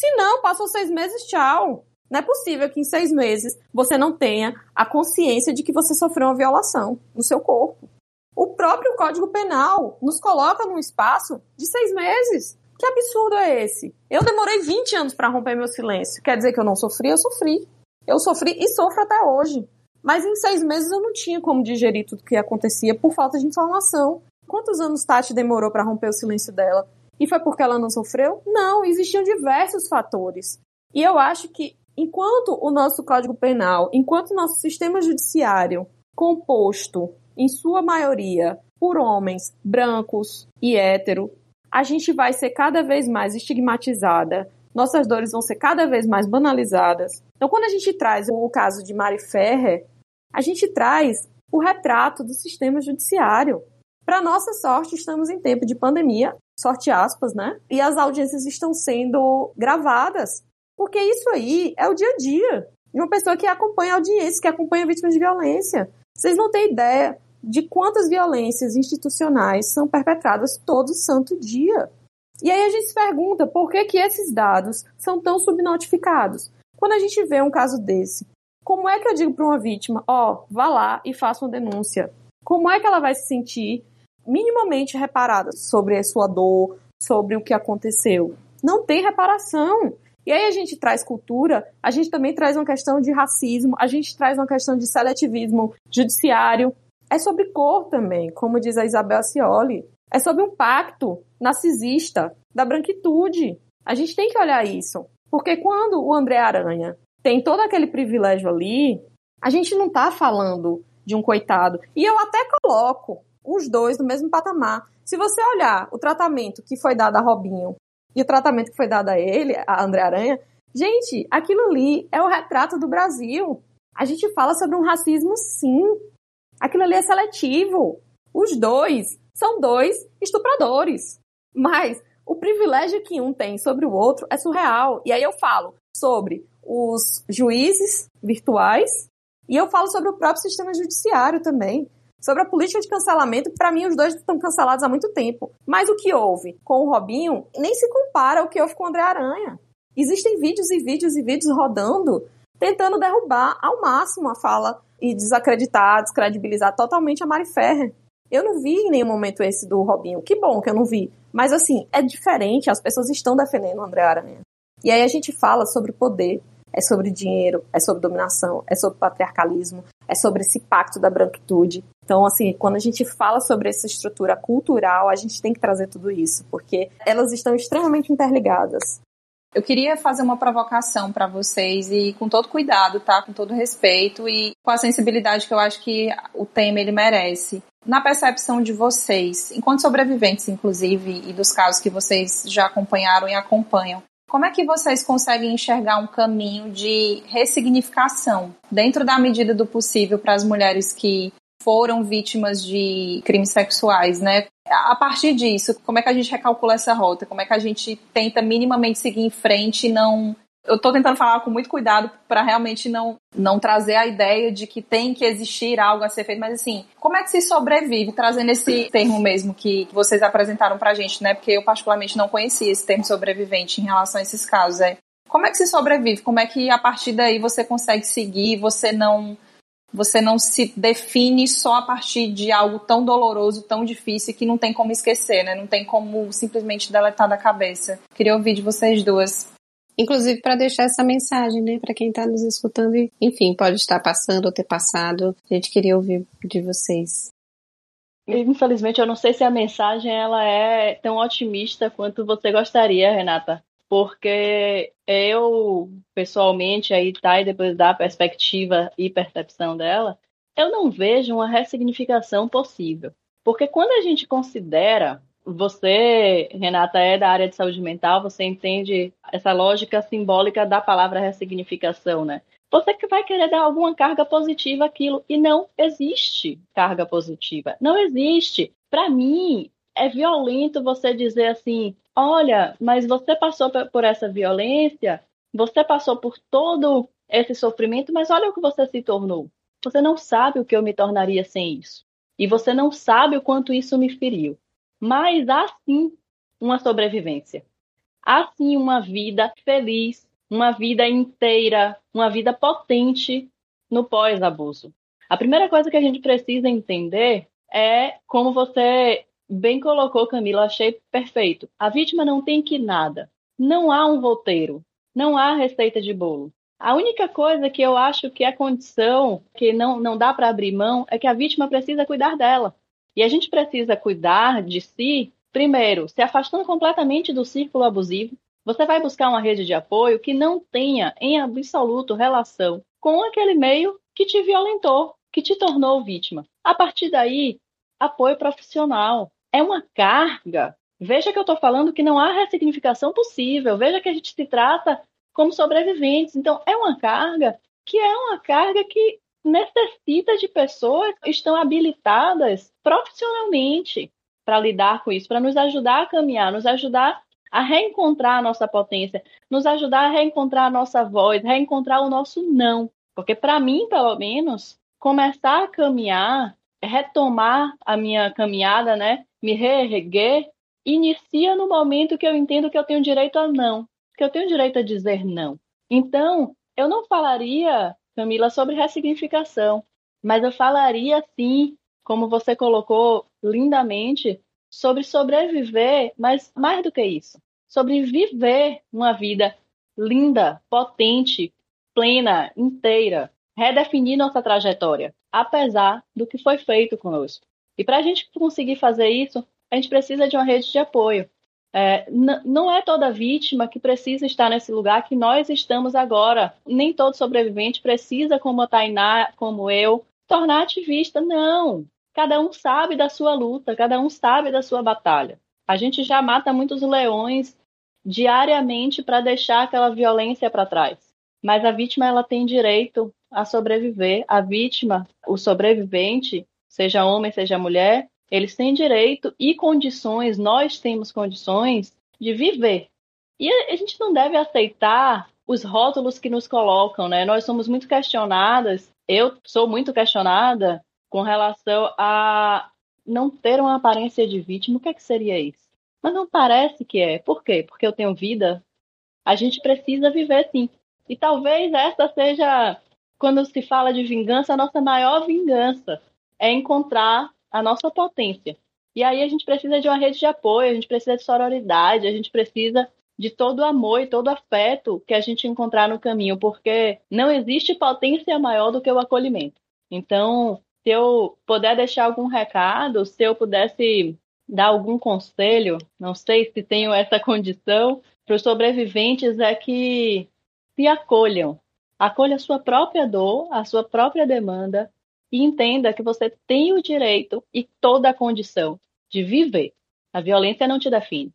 se não, passou seis meses, tchau. Não é possível que em seis meses você não tenha a consciência de que você sofreu uma violação no seu corpo. O próprio Código Penal nos coloca num espaço de seis meses. Que absurdo é esse? Eu demorei 20 anos para romper meu silêncio. Quer dizer que eu não sofri? Eu sofri. Eu sofri e sofro até hoje. Mas em seis meses eu não tinha como digerir tudo que acontecia por falta de informação. Quantos anos Tati demorou para romper o silêncio dela? E foi porque ela não sofreu? Não, existiam diversos fatores. E eu acho que enquanto o nosso Código Penal, enquanto o nosso sistema judiciário, composto em sua maioria por homens brancos e hétero, a gente vai ser cada vez mais estigmatizada, nossas dores vão ser cada vez mais banalizadas. Então, quando a gente traz o caso de Mari Ferrer, a gente traz o retrato do sistema judiciário. Para nossa sorte, estamos em tempo de pandemia sorte aspas, né? E as audiências estão sendo gravadas. Porque isso aí é o dia a dia de uma pessoa que acompanha audiências, que acompanha vítimas de violência. Vocês não têm ideia de quantas violências institucionais são perpetradas todo santo dia. E aí a gente se pergunta por que, que esses dados são tão subnotificados. Quando a gente vê um caso desse, como é que eu digo para uma vítima, ó, oh, vá lá e faça uma denúncia? Como é que ela vai se sentir minimamente reparada sobre a sua dor, sobre o que aconteceu. Não tem reparação. E aí a gente traz cultura, a gente também traz uma questão de racismo, a gente traz uma questão de seletivismo judiciário. É sobre cor também, como diz a Isabel Ascioli. É sobre um pacto narcisista da branquitude. A gente tem que olhar isso. Porque quando o André Aranha tem todo aquele privilégio ali, A gente não tá falando de um coitado. E eu até coloco os dois no mesmo patamar. Se você olhar o tratamento que foi dado a Robinho e o tratamento que foi dado a ele, a André Aranha, gente, aquilo ali é o retrato do Brasil. A gente fala sobre um racismo, sim. Aquilo ali é seletivo. Os dois são dois estupradores. Mas o privilégio que um tem sobre o outro é surreal. E aí eu falo sobre os juízes virtuais e eu falo sobre o próprio sistema judiciário também. Sobre a política de cancelamento, para mim os dois estão cancelados há muito tempo. Mas o que houve com o Robinho nem se compara ao que houve com o André Aranha. Existem vídeos e vídeos e vídeos rodando tentando derrubar ao máximo a fala e desacreditar, descredibilizar totalmente a Mari Ferrer. Eu não vi em nenhum momento esse do Robinho. Que bom que eu não vi. Mas assim, é diferente, as pessoas estão defendendo o André Aranha. E aí a gente fala sobre poder, é sobre dinheiro, é sobre dominação, é sobre patriarcalismo, é sobre esse pacto da branquitude. Então, assim, quando a gente fala sobre essa estrutura cultural, a gente tem que trazer tudo isso, porque elas estão extremamente interligadas. Eu queria fazer uma provocação para vocês e com todo cuidado, tá? Com todo respeito e com a sensibilidade que eu acho que o tema ele merece. Na percepção de vocês, enquanto sobreviventes, inclusive, e dos casos que vocês já acompanharam e acompanham, como é que vocês conseguem enxergar um caminho de ressignificação, dentro da medida do possível, para as mulheres que foram vítimas de crimes sexuais, né? A partir disso, como é que a gente recalcula essa rota? Como é que a gente tenta minimamente seguir em frente e não eu estou tentando falar com muito cuidado para realmente não, não trazer a ideia de que tem que existir algo a ser feito, mas assim, como é que se sobrevive, trazendo esse termo mesmo que vocês apresentaram para gente, né? Porque eu particularmente não conhecia esse termo sobrevivente em relação a esses casos. É. Como é que se sobrevive? Como é que a partir daí você consegue seguir, você não você não se define só a partir de algo tão doloroso, tão difícil que não tem como esquecer, né? Não tem como simplesmente deletar da cabeça. Queria ouvir de vocês duas. Inclusive para deixar essa mensagem, né, para quem está nos escutando e, enfim, pode estar passando ou ter passado. A gente queria ouvir de vocês. Infelizmente, eu não sei se a mensagem ela é tão otimista quanto você gostaria, Renata porque eu, pessoalmente, aí tá, e depois da perspectiva e percepção dela, eu não vejo uma ressignificação possível. Porque quando a gente considera, você, Renata, é da área de saúde mental, você entende essa lógica simbólica da palavra ressignificação, né? Você que vai querer dar alguma carga positiva àquilo, e não existe carga positiva. Não existe. Para mim, é violento você dizer assim: olha, mas você passou por essa violência, você passou por todo esse sofrimento, mas olha o que você se tornou. Você não sabe o que eu me tornaria sem isso. E você não sabe o quanto isso me feriu. Mas há sim uma sobrevivência. Há sim uma vida feliz, uma vida inteira, uma vida potente no pós-abuso. A primeira coisa que a gente precisa entender é como você Bem colocou, Camila, achei perfeito. A vítima não tem que nada. Não há um roteiro, não há receita de bolo. A única coisa que eu acho que é condição, que não, não dá para abrir mão, é que a vítima precisa cuidar dela. E a gente precisa cuidar de si, primeiro, se afastando completamente do círculo abusivo. Você vai buscar uma rede de apoio que não tenha, em absoluto, relação com aquele meio que te violentou, que te tornou vítima. A partir daí, apoio profissional é uma carga. Veja que eu estou falando que não há ressignificação possível. Veja que a gente se trata como sobreviventes. Então, é uma carga que é uma carga que necessita de pessoas que estão habilitadas profissionalmente para lidar com isso, para nos ajudar a caminhar, nos ajudar a reencontrar a nossa potência, nos ajudar a reencontrar a nossa voz, reencontrar o nosso não. Porque, para mim, pelo menos, começar a caminhar, retomar a minha caminhada, né? me reerguer, inicia no momento que eu entendo que eu tenho direito a não, que eu tenho direito a dizer não. Então, eu não falaria, Camila, sobre ressignificação, mas eu falaria sim, como você colocou lindamente, sobre sobreviver, mas mais do que isso, sobre viver uma vida linda, potente, plena, inteira, redefinir nossa trajetória, apesar do que foi feito conosco. E para a gente conseguir fazer isso, a gente precisa de uma rede de apoio. É, não é toda vítima que precisa estar nesse lugar que nós estamos agora. Nem todo sobrevivente precisa, como a Tainá, como eu, tornar ativista. Não. Cada um sabe da sua luta, cada um sabe da sua batalha. A gente já mata muitos leões diariamente para deixar aquela violência para trás. Mas a vítima ela tem direito a sobreviver. A vítima, o sobrevivente, seja homem, seja mulher, eles têm direito e condições, nós temos condições de viver. E a gente não deve aceitar os rótulos que nos colocam, né? Nós somos muito questionadas, eu sou muito questionada com relação a não ter uma aparência de vítima. O que, é que seria isso? Mas não parece que é. Por quê? Porque eu tenho vida. A gente precisa viver sim. E talvez essa seja, quando se fala de vingança, a nossa maior vingança é encontrar a nossa potência. E aí a gente precisa de uma rede de apoio, a gente precisa de sororidade, a gente precisa de todo o amor e todo o afeto que a gente encontrar no caminho, porque não existe potência maior do que o acolhimento. Então, se eu puder deixar algum recado, se eu pudesse dar algum conselho, não sei se tenho essa (laughs) condição, para os sobreviventes é que se acolham. Acolha a sua própria dor, a sua própria demanda, e entenda que você tem o direito e toda a condição de viver. A violência não te define.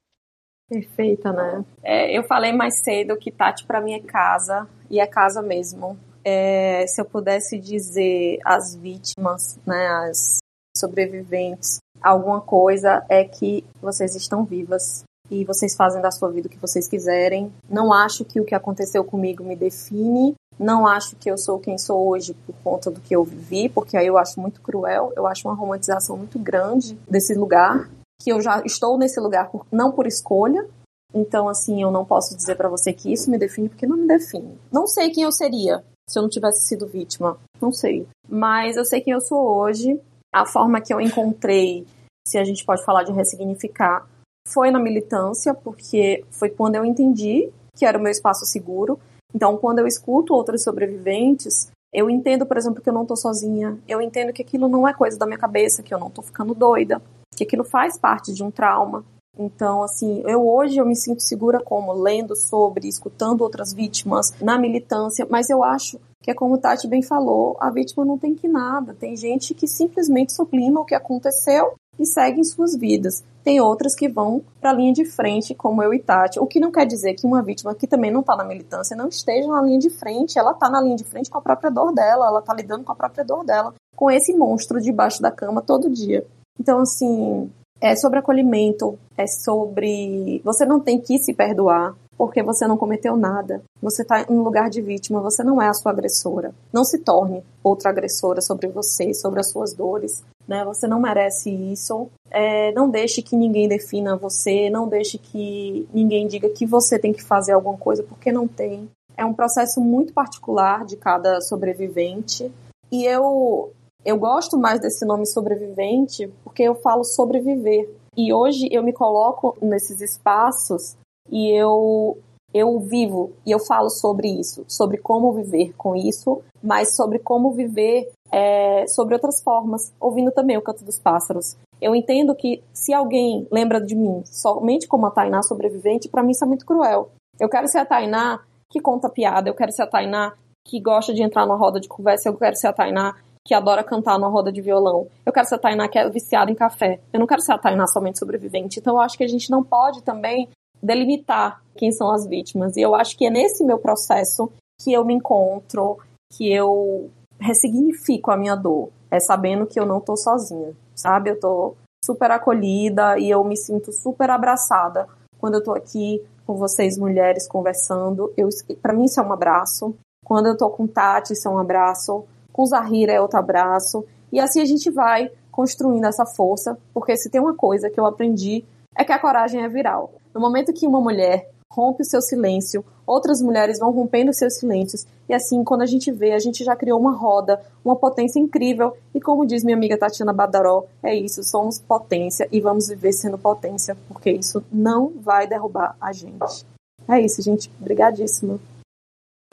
Perfeita, né? É, eu falei mais cedo que Tati para mim é casa e é casa mesmo. É, se eu pudesse dizer às vítimas, né, às sobreviventes, alguma coisa é que vocês estão vivas e vocês fazem da sua vida o que vocês quiserem. Não acho que o que aconteceu comigo me define não acho que eu sou quem sou hoje por conta do que eu vivi, porque aí eu acho muito cruel, eu acho uma romantização muito grande desse lugar, que eu já estou nesse lugar por, não por escolha. Então, assim, eu não posso dizer para você que isso me define, porque não me define. Não sei quem eu seria se eu não tivesse sido vítima, não sei. Mas eu sei quem eu sou hoje, a forma que eu encontrei, se a gente pode falar de ressignificar, foi na militância, porque foi quando eu entendi que era o meu espaço seguro então, quando eu escuto outros sobreviventes, eu entendo, por exemplo, que eu não estou sozinha. Eu entendo que aquilo não é coisa da minha cabeça, que eu não estou ficando doida, que aquilo faz parte de um trauma. Então, assim, eu hoje eu me sinto segura como lendo sobre, escutando outras vítimas na militância, mas eu acho que é como o Tati bem falou, a vítima não tem que nada. Tem gente que simplesmente sublima o que aconteceu e seguem suas vidas. Tem outras que vão para a linha de frente, como eu e Tati. O que não quer dizer que uma vítima que também não está na militância não esteja na linha de frente. Ela está na linha de frente com a própria dor dela, ela está lidando com a própria dor dela, com esse monstro debaixo da cama todo dia. Então, assim, é sobre acolhimento, é sobre. Você não tem que se perdoar porque você não cometeu nada. Você está em lugar de vítima, você não é a sua agressora. Não se torne outra agressora sobre você, sobre as suas dores. Né? Você não merece isso. É, não deixe que ninguém defina você, não deixe que ninguém diga que você tem que fazer alguma coisa, porque não tem. É um processo muito particular de cada sobrevivente. E eu, eu gosto mais desse nome sobrevivente porque eu falo sobreviver. E hoje eu me coloco nesses espaços e eu eu vivo e eu falo sobre isso, sobre como viver com isso, mas sobre como viver é, sobre outras formas, ouvindo também o canto dos pássaros. Eu entendo que se alguém lembra de mim somente como a Tainá sobrevivente, para mim isso é muito cruel. Eu quero ser a Tainá que conta piada, eu quero ser a Tainá que gosta de entrar numa roda de conversa, eu quero ser a Tainá que adora cantar numa roda de violão. Eu quero ser a Tainá que é viciada em café. Eu não quero ser a Tainá somente sobrevivente. Então eu acho que a gente não pode também delimitar quem são as vítimas. E eu acho que é nesse meu processo que eu me encontro, que eu ressignifico a minha dor. É sabendo que eu não tô sozinha, sabe? Eu tô super acolhida e eu me sinto super abraçada quando eu tô aqui com vocês mulheres conversando. Eu, para mim isso é um abraço. Quando eu tô com Tati, isso é um abraço. Com Zahira é outro abraço. E assim a gente vai construindo essa força, porque se tem uma coisa que eu aprendi é que a coragem é viral. No momento que uma mulher rompe o seu silêncio, outras mulheres vão rompendo seus silêncios, e assim, quando a gente vê, a gente já criou uma roda, uma potência incrível, e como diz minha amiga Tatiana Badaró, é isso, somos potência e vamos viver sendo potência, porque isso não vai derrubar a gente. É isso, gente. Obrigadíssima.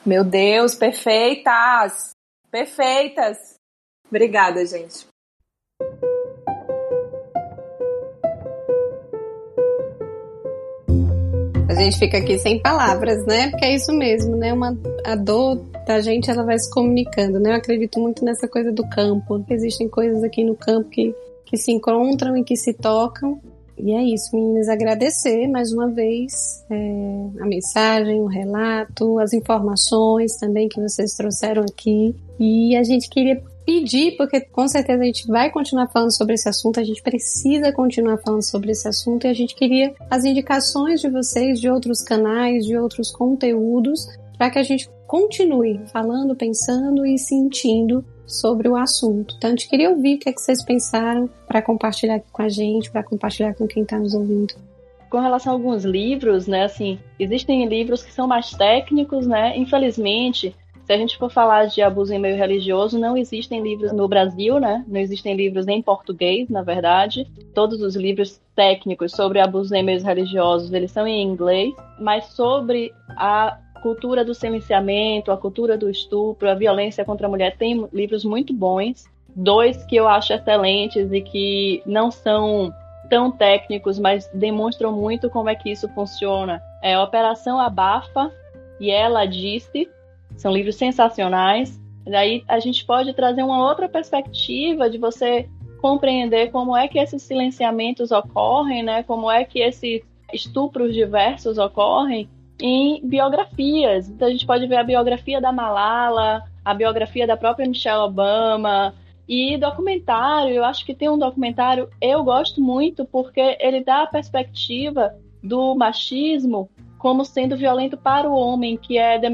Meu Deus, perfeitas! Perfeitas! Obrigada, gente. A gente fica aqui sem palavras, né? Porque é isso mesmo, né? Uma, a dor da gente, ela vai se comunicando, né? Eu acredito muito nessa coisa do campo. Existem coisas aqui no campo que, que se encontram e que se tocam. E é isso, meninas, agradecer mais uma vez é, a mensagem, o relato, as informações também que vocês trouxeram aqui. E a gente queria pedir, porque com certeza a gente vai continuar falando sobre esse assunto, a gente precisa continuar falando sobre esse assunto e a gente queria as indicações de vocês, de outros canais, de outros conteúdos, para que a gente continue falando, pensando e sentindo sobre o assunto. Então, a gente queria ouvir o que, é que vocês pensaram para compartilhar aqui com a gente, para compartilhar com quem está nos ouvindo. Com relação a alguns livros, né, assim, existem livros que são mais técnicos, né, infelizmente, se a gente for falar de abuso em meio religioso, não existem livros no Brasil, né? Não existem livros em português, na verdade. Todos os livros técnicos sobre abuso em meios religiosos, eles são em inglês, mas sobre a cultura do silenciamento, a cultura do estupro, a violência contra a mulher, tem livros muito bons. Dois que eu acho excelentes e que não são tão técnicos, mas demonstram muito como é que isso funciona. É Operação Abafa e Ela Disse, são livros sensacionais. Daí a gente pode trazer uma outra perspectiva de você compreender como é que esses silenciamentos ocorrem, né? Como é que esses estupros diversos ocorrem em biografias. Então a gente pode ver a biografia da Malala, a biografia da própria Michelle Obama e documentário. Eu acho que tem um documentário eu gosto muito porque ele dá a perspectiva do machismo como sendo violento para o homem, que é The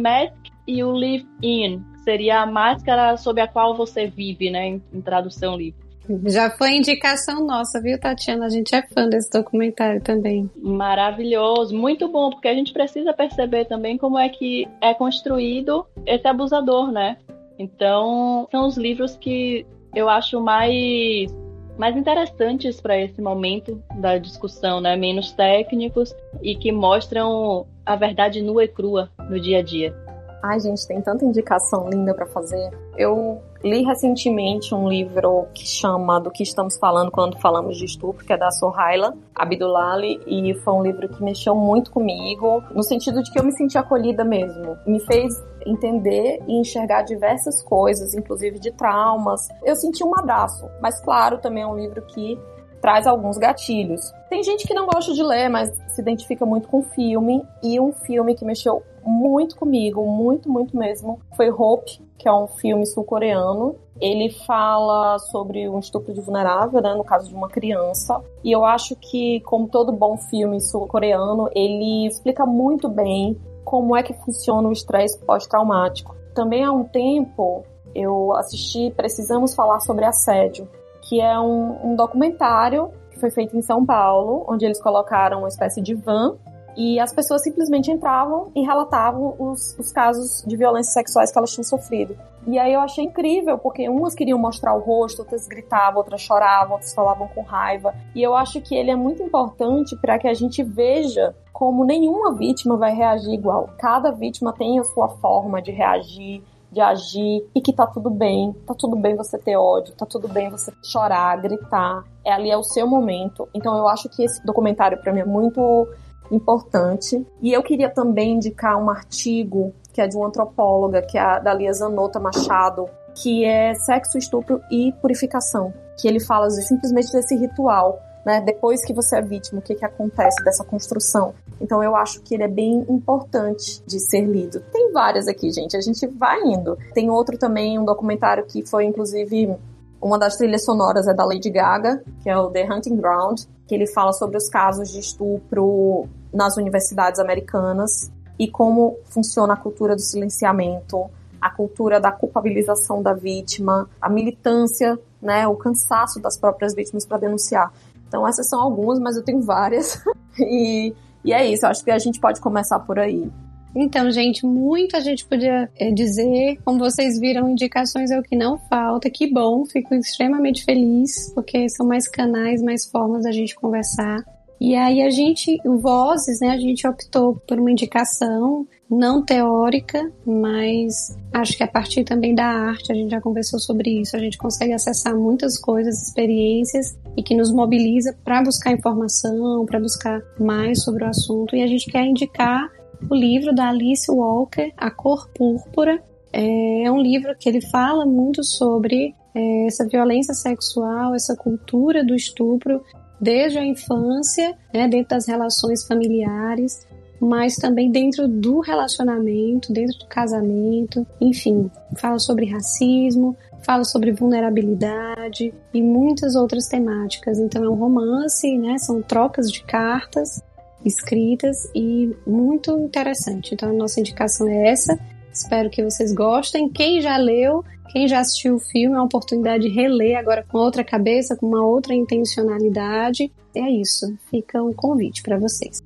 e o Live In, que seria a máscara sob a qual você vive, né, em, em tradução livre. Já foi indicação nossa, viu, Tatiana? A gente é fã desse documentário também. Maravilhoso, muito bom, porque a gente precisa perceber também como é que é construído esse abusador, né? Então, são os livros que eu acho mais mais interessantes para esse momento da discussão, né? Menos técnicos e que mostram a verdade nua e crua no dia a dia. Ai, gente, tem tanta indicação linda para fazer. Eu li recentemente um livro que chama Do que estamos falando quando falamos de estupro, que é da Sohaila Abdulali, e foi um livro que mexeu muito comigo, no sentido de que eu me senti acolhida mesmo. Me fez entender e enxergar diversas coisas, inclusive de traumas. Eu senti um abraço, mas claro, também é um livro que traz alguns gatilhos. Tem gente que não gosta de ler, mas se identifica muito com filme, e um filme que mexeu muito comigo, muito, muito mesmo, foi Hope, que é um filme sul-coreano. Ele fala sobre um estupro de vulnerável, né, no caso de uma criança. E eu acho que, como todo bom filme sul-coreano, ele explica muito bem como é que funciona o estresse pós-traumático. Também há um tempo eu assisti Precisamos Falar sobre Assédio, que é um, um documentário que foi feito em São Paulo, onde eles colocaram uma espécie de van e as pessoas simplesmente entravam e relatavam os, os casos de violências sexuais que elas tinham sofrido. E aí eu achei incrível, porque umas queriam mostrar o rosto, outras gritavam, outras choravam, outras falavam com raiva. E eu acho que ele é muito importante para que a gente veja como nenhuma vítima vai reagir igual. Cada vítima tem a sua forma de reagir, de agir e que tá tudo bem, tá tudo bem você ter ódio, tá tudo bem você chorar, gritar. É ali é o seu momento. Então eu acho que esse documentário para mim é muito importante. E eu queria também indicar um artigo que é de uma antropóloga, que é a Dalia Zanota Machado, que é Sexo, Estupro e Purificação, que ele fala simplesmente desse ritual, né? Depois que você é vítima, o que, que acontece dessa construção. Então eu acho que ele é bem importante de ser lido. Tem várias aqui, gente, a gente vai indo. Tem outro também, um documentário que foi inclusive uma das trilhas sonoras é da Lady Gaga, que é o The Hunting Ground, que ele fala sobre os casos de estupro nas universidades americanas e como funciona a cultura do silenciamento, a cultura da culpabilização da vítima, a militância, né, o cansaço das próprias vítimas para denunciar. Então essas são algumas, mas eu tenho várias. (laughs) e, e é isso, acho que a gente pode começar por aí. Então, gente, muita gente podia é, dizer. Como vocês viram, indicações é o que não falta. Que bom, fico extremamente feliz, porque são mais canais, mais formas da gente conversar. E aí a gente, Vozes, né, a gente optou por uma indicação não teórica, mas acho que a partir também da arte, a gente já conversou sobre isso, a gente consegue acessar muitas coisas, experiências e que nos mobiliza para buscar informação, para buscar mais sobre o assunto. E a gente quer indicar o livro da Alice Walker, A Cor Púrpura. É um livro que ele fala muito sobre é, essa violência sexual, essa cultura do estupro desde a infância, né, dentro das relações familiares, mas também dentro do relacionamento, dentro do casamento, enfim, fala sobre racismo, fala sobre vulnerabilidade e muitas outras temáticas. Então é um romance, né? São trocas de cartas escritas e muito interessante. Então a nossa indicação é essa. Espero que vocês gostem. Quem já leu, quem já assistiu o filme, é uma oportunidade de reler agora com outra cabeça, com uma outra intencionalidade. É isso. Fica um convite para vocês.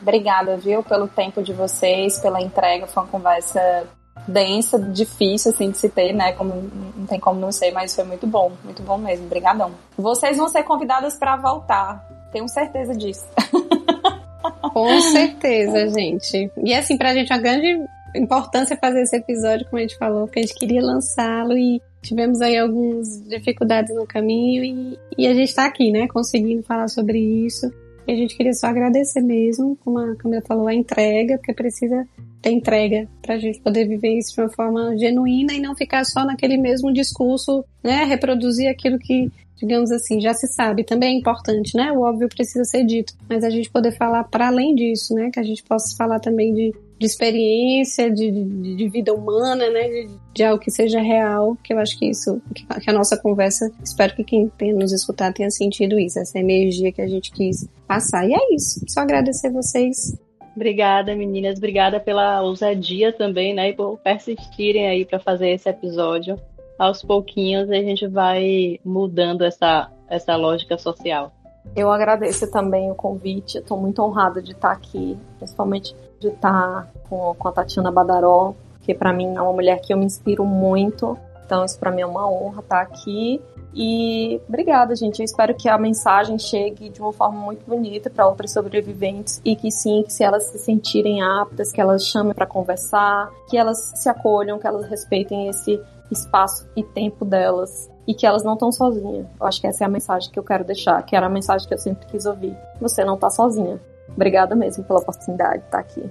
Obrigada, viu, pelo tempo de vocês, pela entrega. Foi uma conversa densa, difícil assim de se ter, né? Como não tem como não ser, mas foi muito bom, muito bom mesmo. Obrigadão. Vocês vão ser convidadas para voltar. Tenho certeza disso. (laughs) Com certeza, gente. E assim, pra gente, a grande importância fazer esse episódio, como a gente falou, porque a gente queria lançá-lo e tivemos aí algumas dificuldades no caminho e, e a gente tá aqui, né, conseguindo falar sobre isso. E a gente queria só agradecer mesmo, como a Camila falou, a entrega, porque precisa ter entrega para a gente poder viver isso de uma forma genuína e não ficar só naquele mesmo discurso, né? Reproduzir aquilo que, digamos assim, já se sabe. Também é importante, né? O óbvio precisa ser dito, mas a gente poder falar para além disso, né? Que a gente possa falar também de de experiência, de, de, de, vida humana, né? De, de, algo que seja real, que eu acho que isso, que a nossa conversa, espero que quem tenha nos escutado tenha sentido isso, essa energia que a gente quis passar. E é isso, só agradecer vocês. Obrigada, meninas, obrigada pela ousadia também, né? E por persistirem aí para fazer esse episódio. Aos pouquinhos a gente vai mudando essa, essa lógica social. Eu agradeço também o convite, estou muito honrada de estar aqui, principalmente de estar com, com a Tatiana Badaró, que para mim é uma mulher que eu me inspiro muito. Então, isso para mim é uma honra estar aqui. E obrigada, gente. Eu espero que a mensagem chegue de uma forma muito bonita para outras sobreviventes e que sim, que se elas se sentirem aptas, que elas chamem para conversar, que elas se acolham, que elas respeitem esse espaço e tempo delas e que elas não estão sozinhas. Eu acho que essa é a mensagem que eu quero deixar, que era a mensagem que eu sempre quis ouvir. Você não está sozinha. Obrigada mesmo pela oportunidade de estar aqui.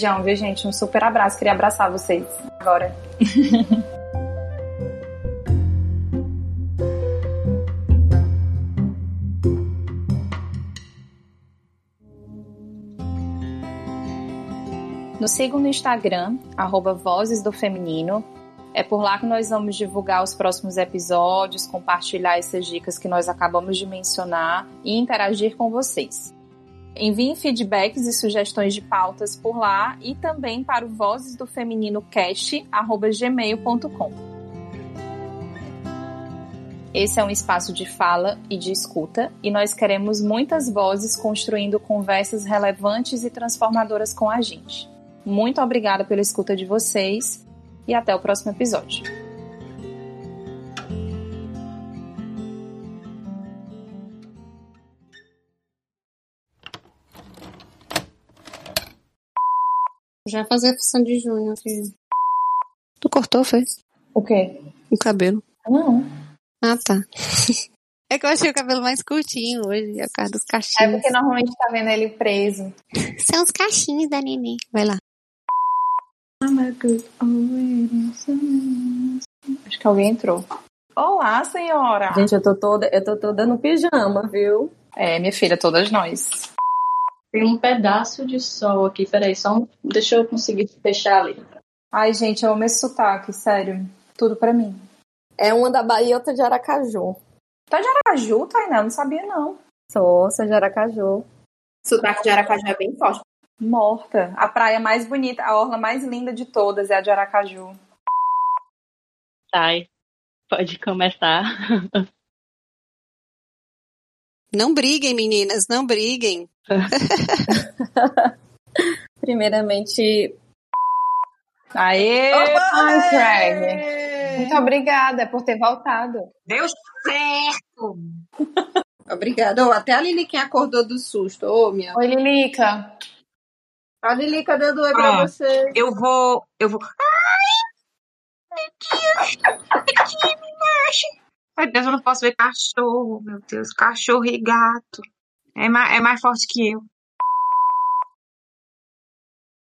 João, viu, gente? Um super abraço. Queria abraçar vocês agora. (laughs) Nos sigam no Instagram, arroba Vozes do Feminino. É por lá que nós vamos divulgar os próximos episódios, compartilhar essas dicas que nós acabamos de mencionar e interagir com vocês. Enviem feedbacks e sugestões de pautas por lá e também para o Vozes do Feminino gmail.com. Esse é um espaço de fala e de escuta e nós queremos muitas vozes construindo conversas relevantes e transformadoras com a gente. Muito obrigada pela escuta de vocês e até o próximo episódio. Já fazer a função de junho, filho. Tu cortou, fez? O quê? O cabelo. Não. Ah, tá. (laughs) É que eu achei o cabelo mais curtinho hoje, é por causa dos cachinhos. É porque normalmente tá vendo ele preso. São os cachinhos da neném. Vai lá. Acho que alguém entrou. Olá, senhora! Gente, eu tô toda, eu tô toda no pijama, viu? É, minha filha, todas nós. Tem um pedaço de sol aqui, peraí, só um... deixa eu conseguir fechar ali. Ai, gente, eu amo esse sotaque, sério. Tudo pra mim. É uma da Bahia e outra de Aracaju. Tá de Aracaju, Tainá? Não sabia, não. Sou, sou de Aracaju. Sotaque de Aracaju é bem forte. Morta. A praia mais bonita, a orla mais linda de todas é a de Aracaju. Sai. Pode começar. (laughs) Não briguem, meninas, não briguem. (laughs) Primeiramente. Aê! Ai, Craig. Muito obrigada por ter voltado. Deu certo! (laughs) Obrigada. Oh, até a Liliquinha acordou do susto. Ô, oh, minha. Oi, Lilica. A Lilica dando oi pra você. Eu vou. Eu vou. Ai! Meu Deus! Aqui, me Meu Deus, eu não posso ver cachorro, meu Deus. Cachorro e gato. É mais, é mais forte que eu.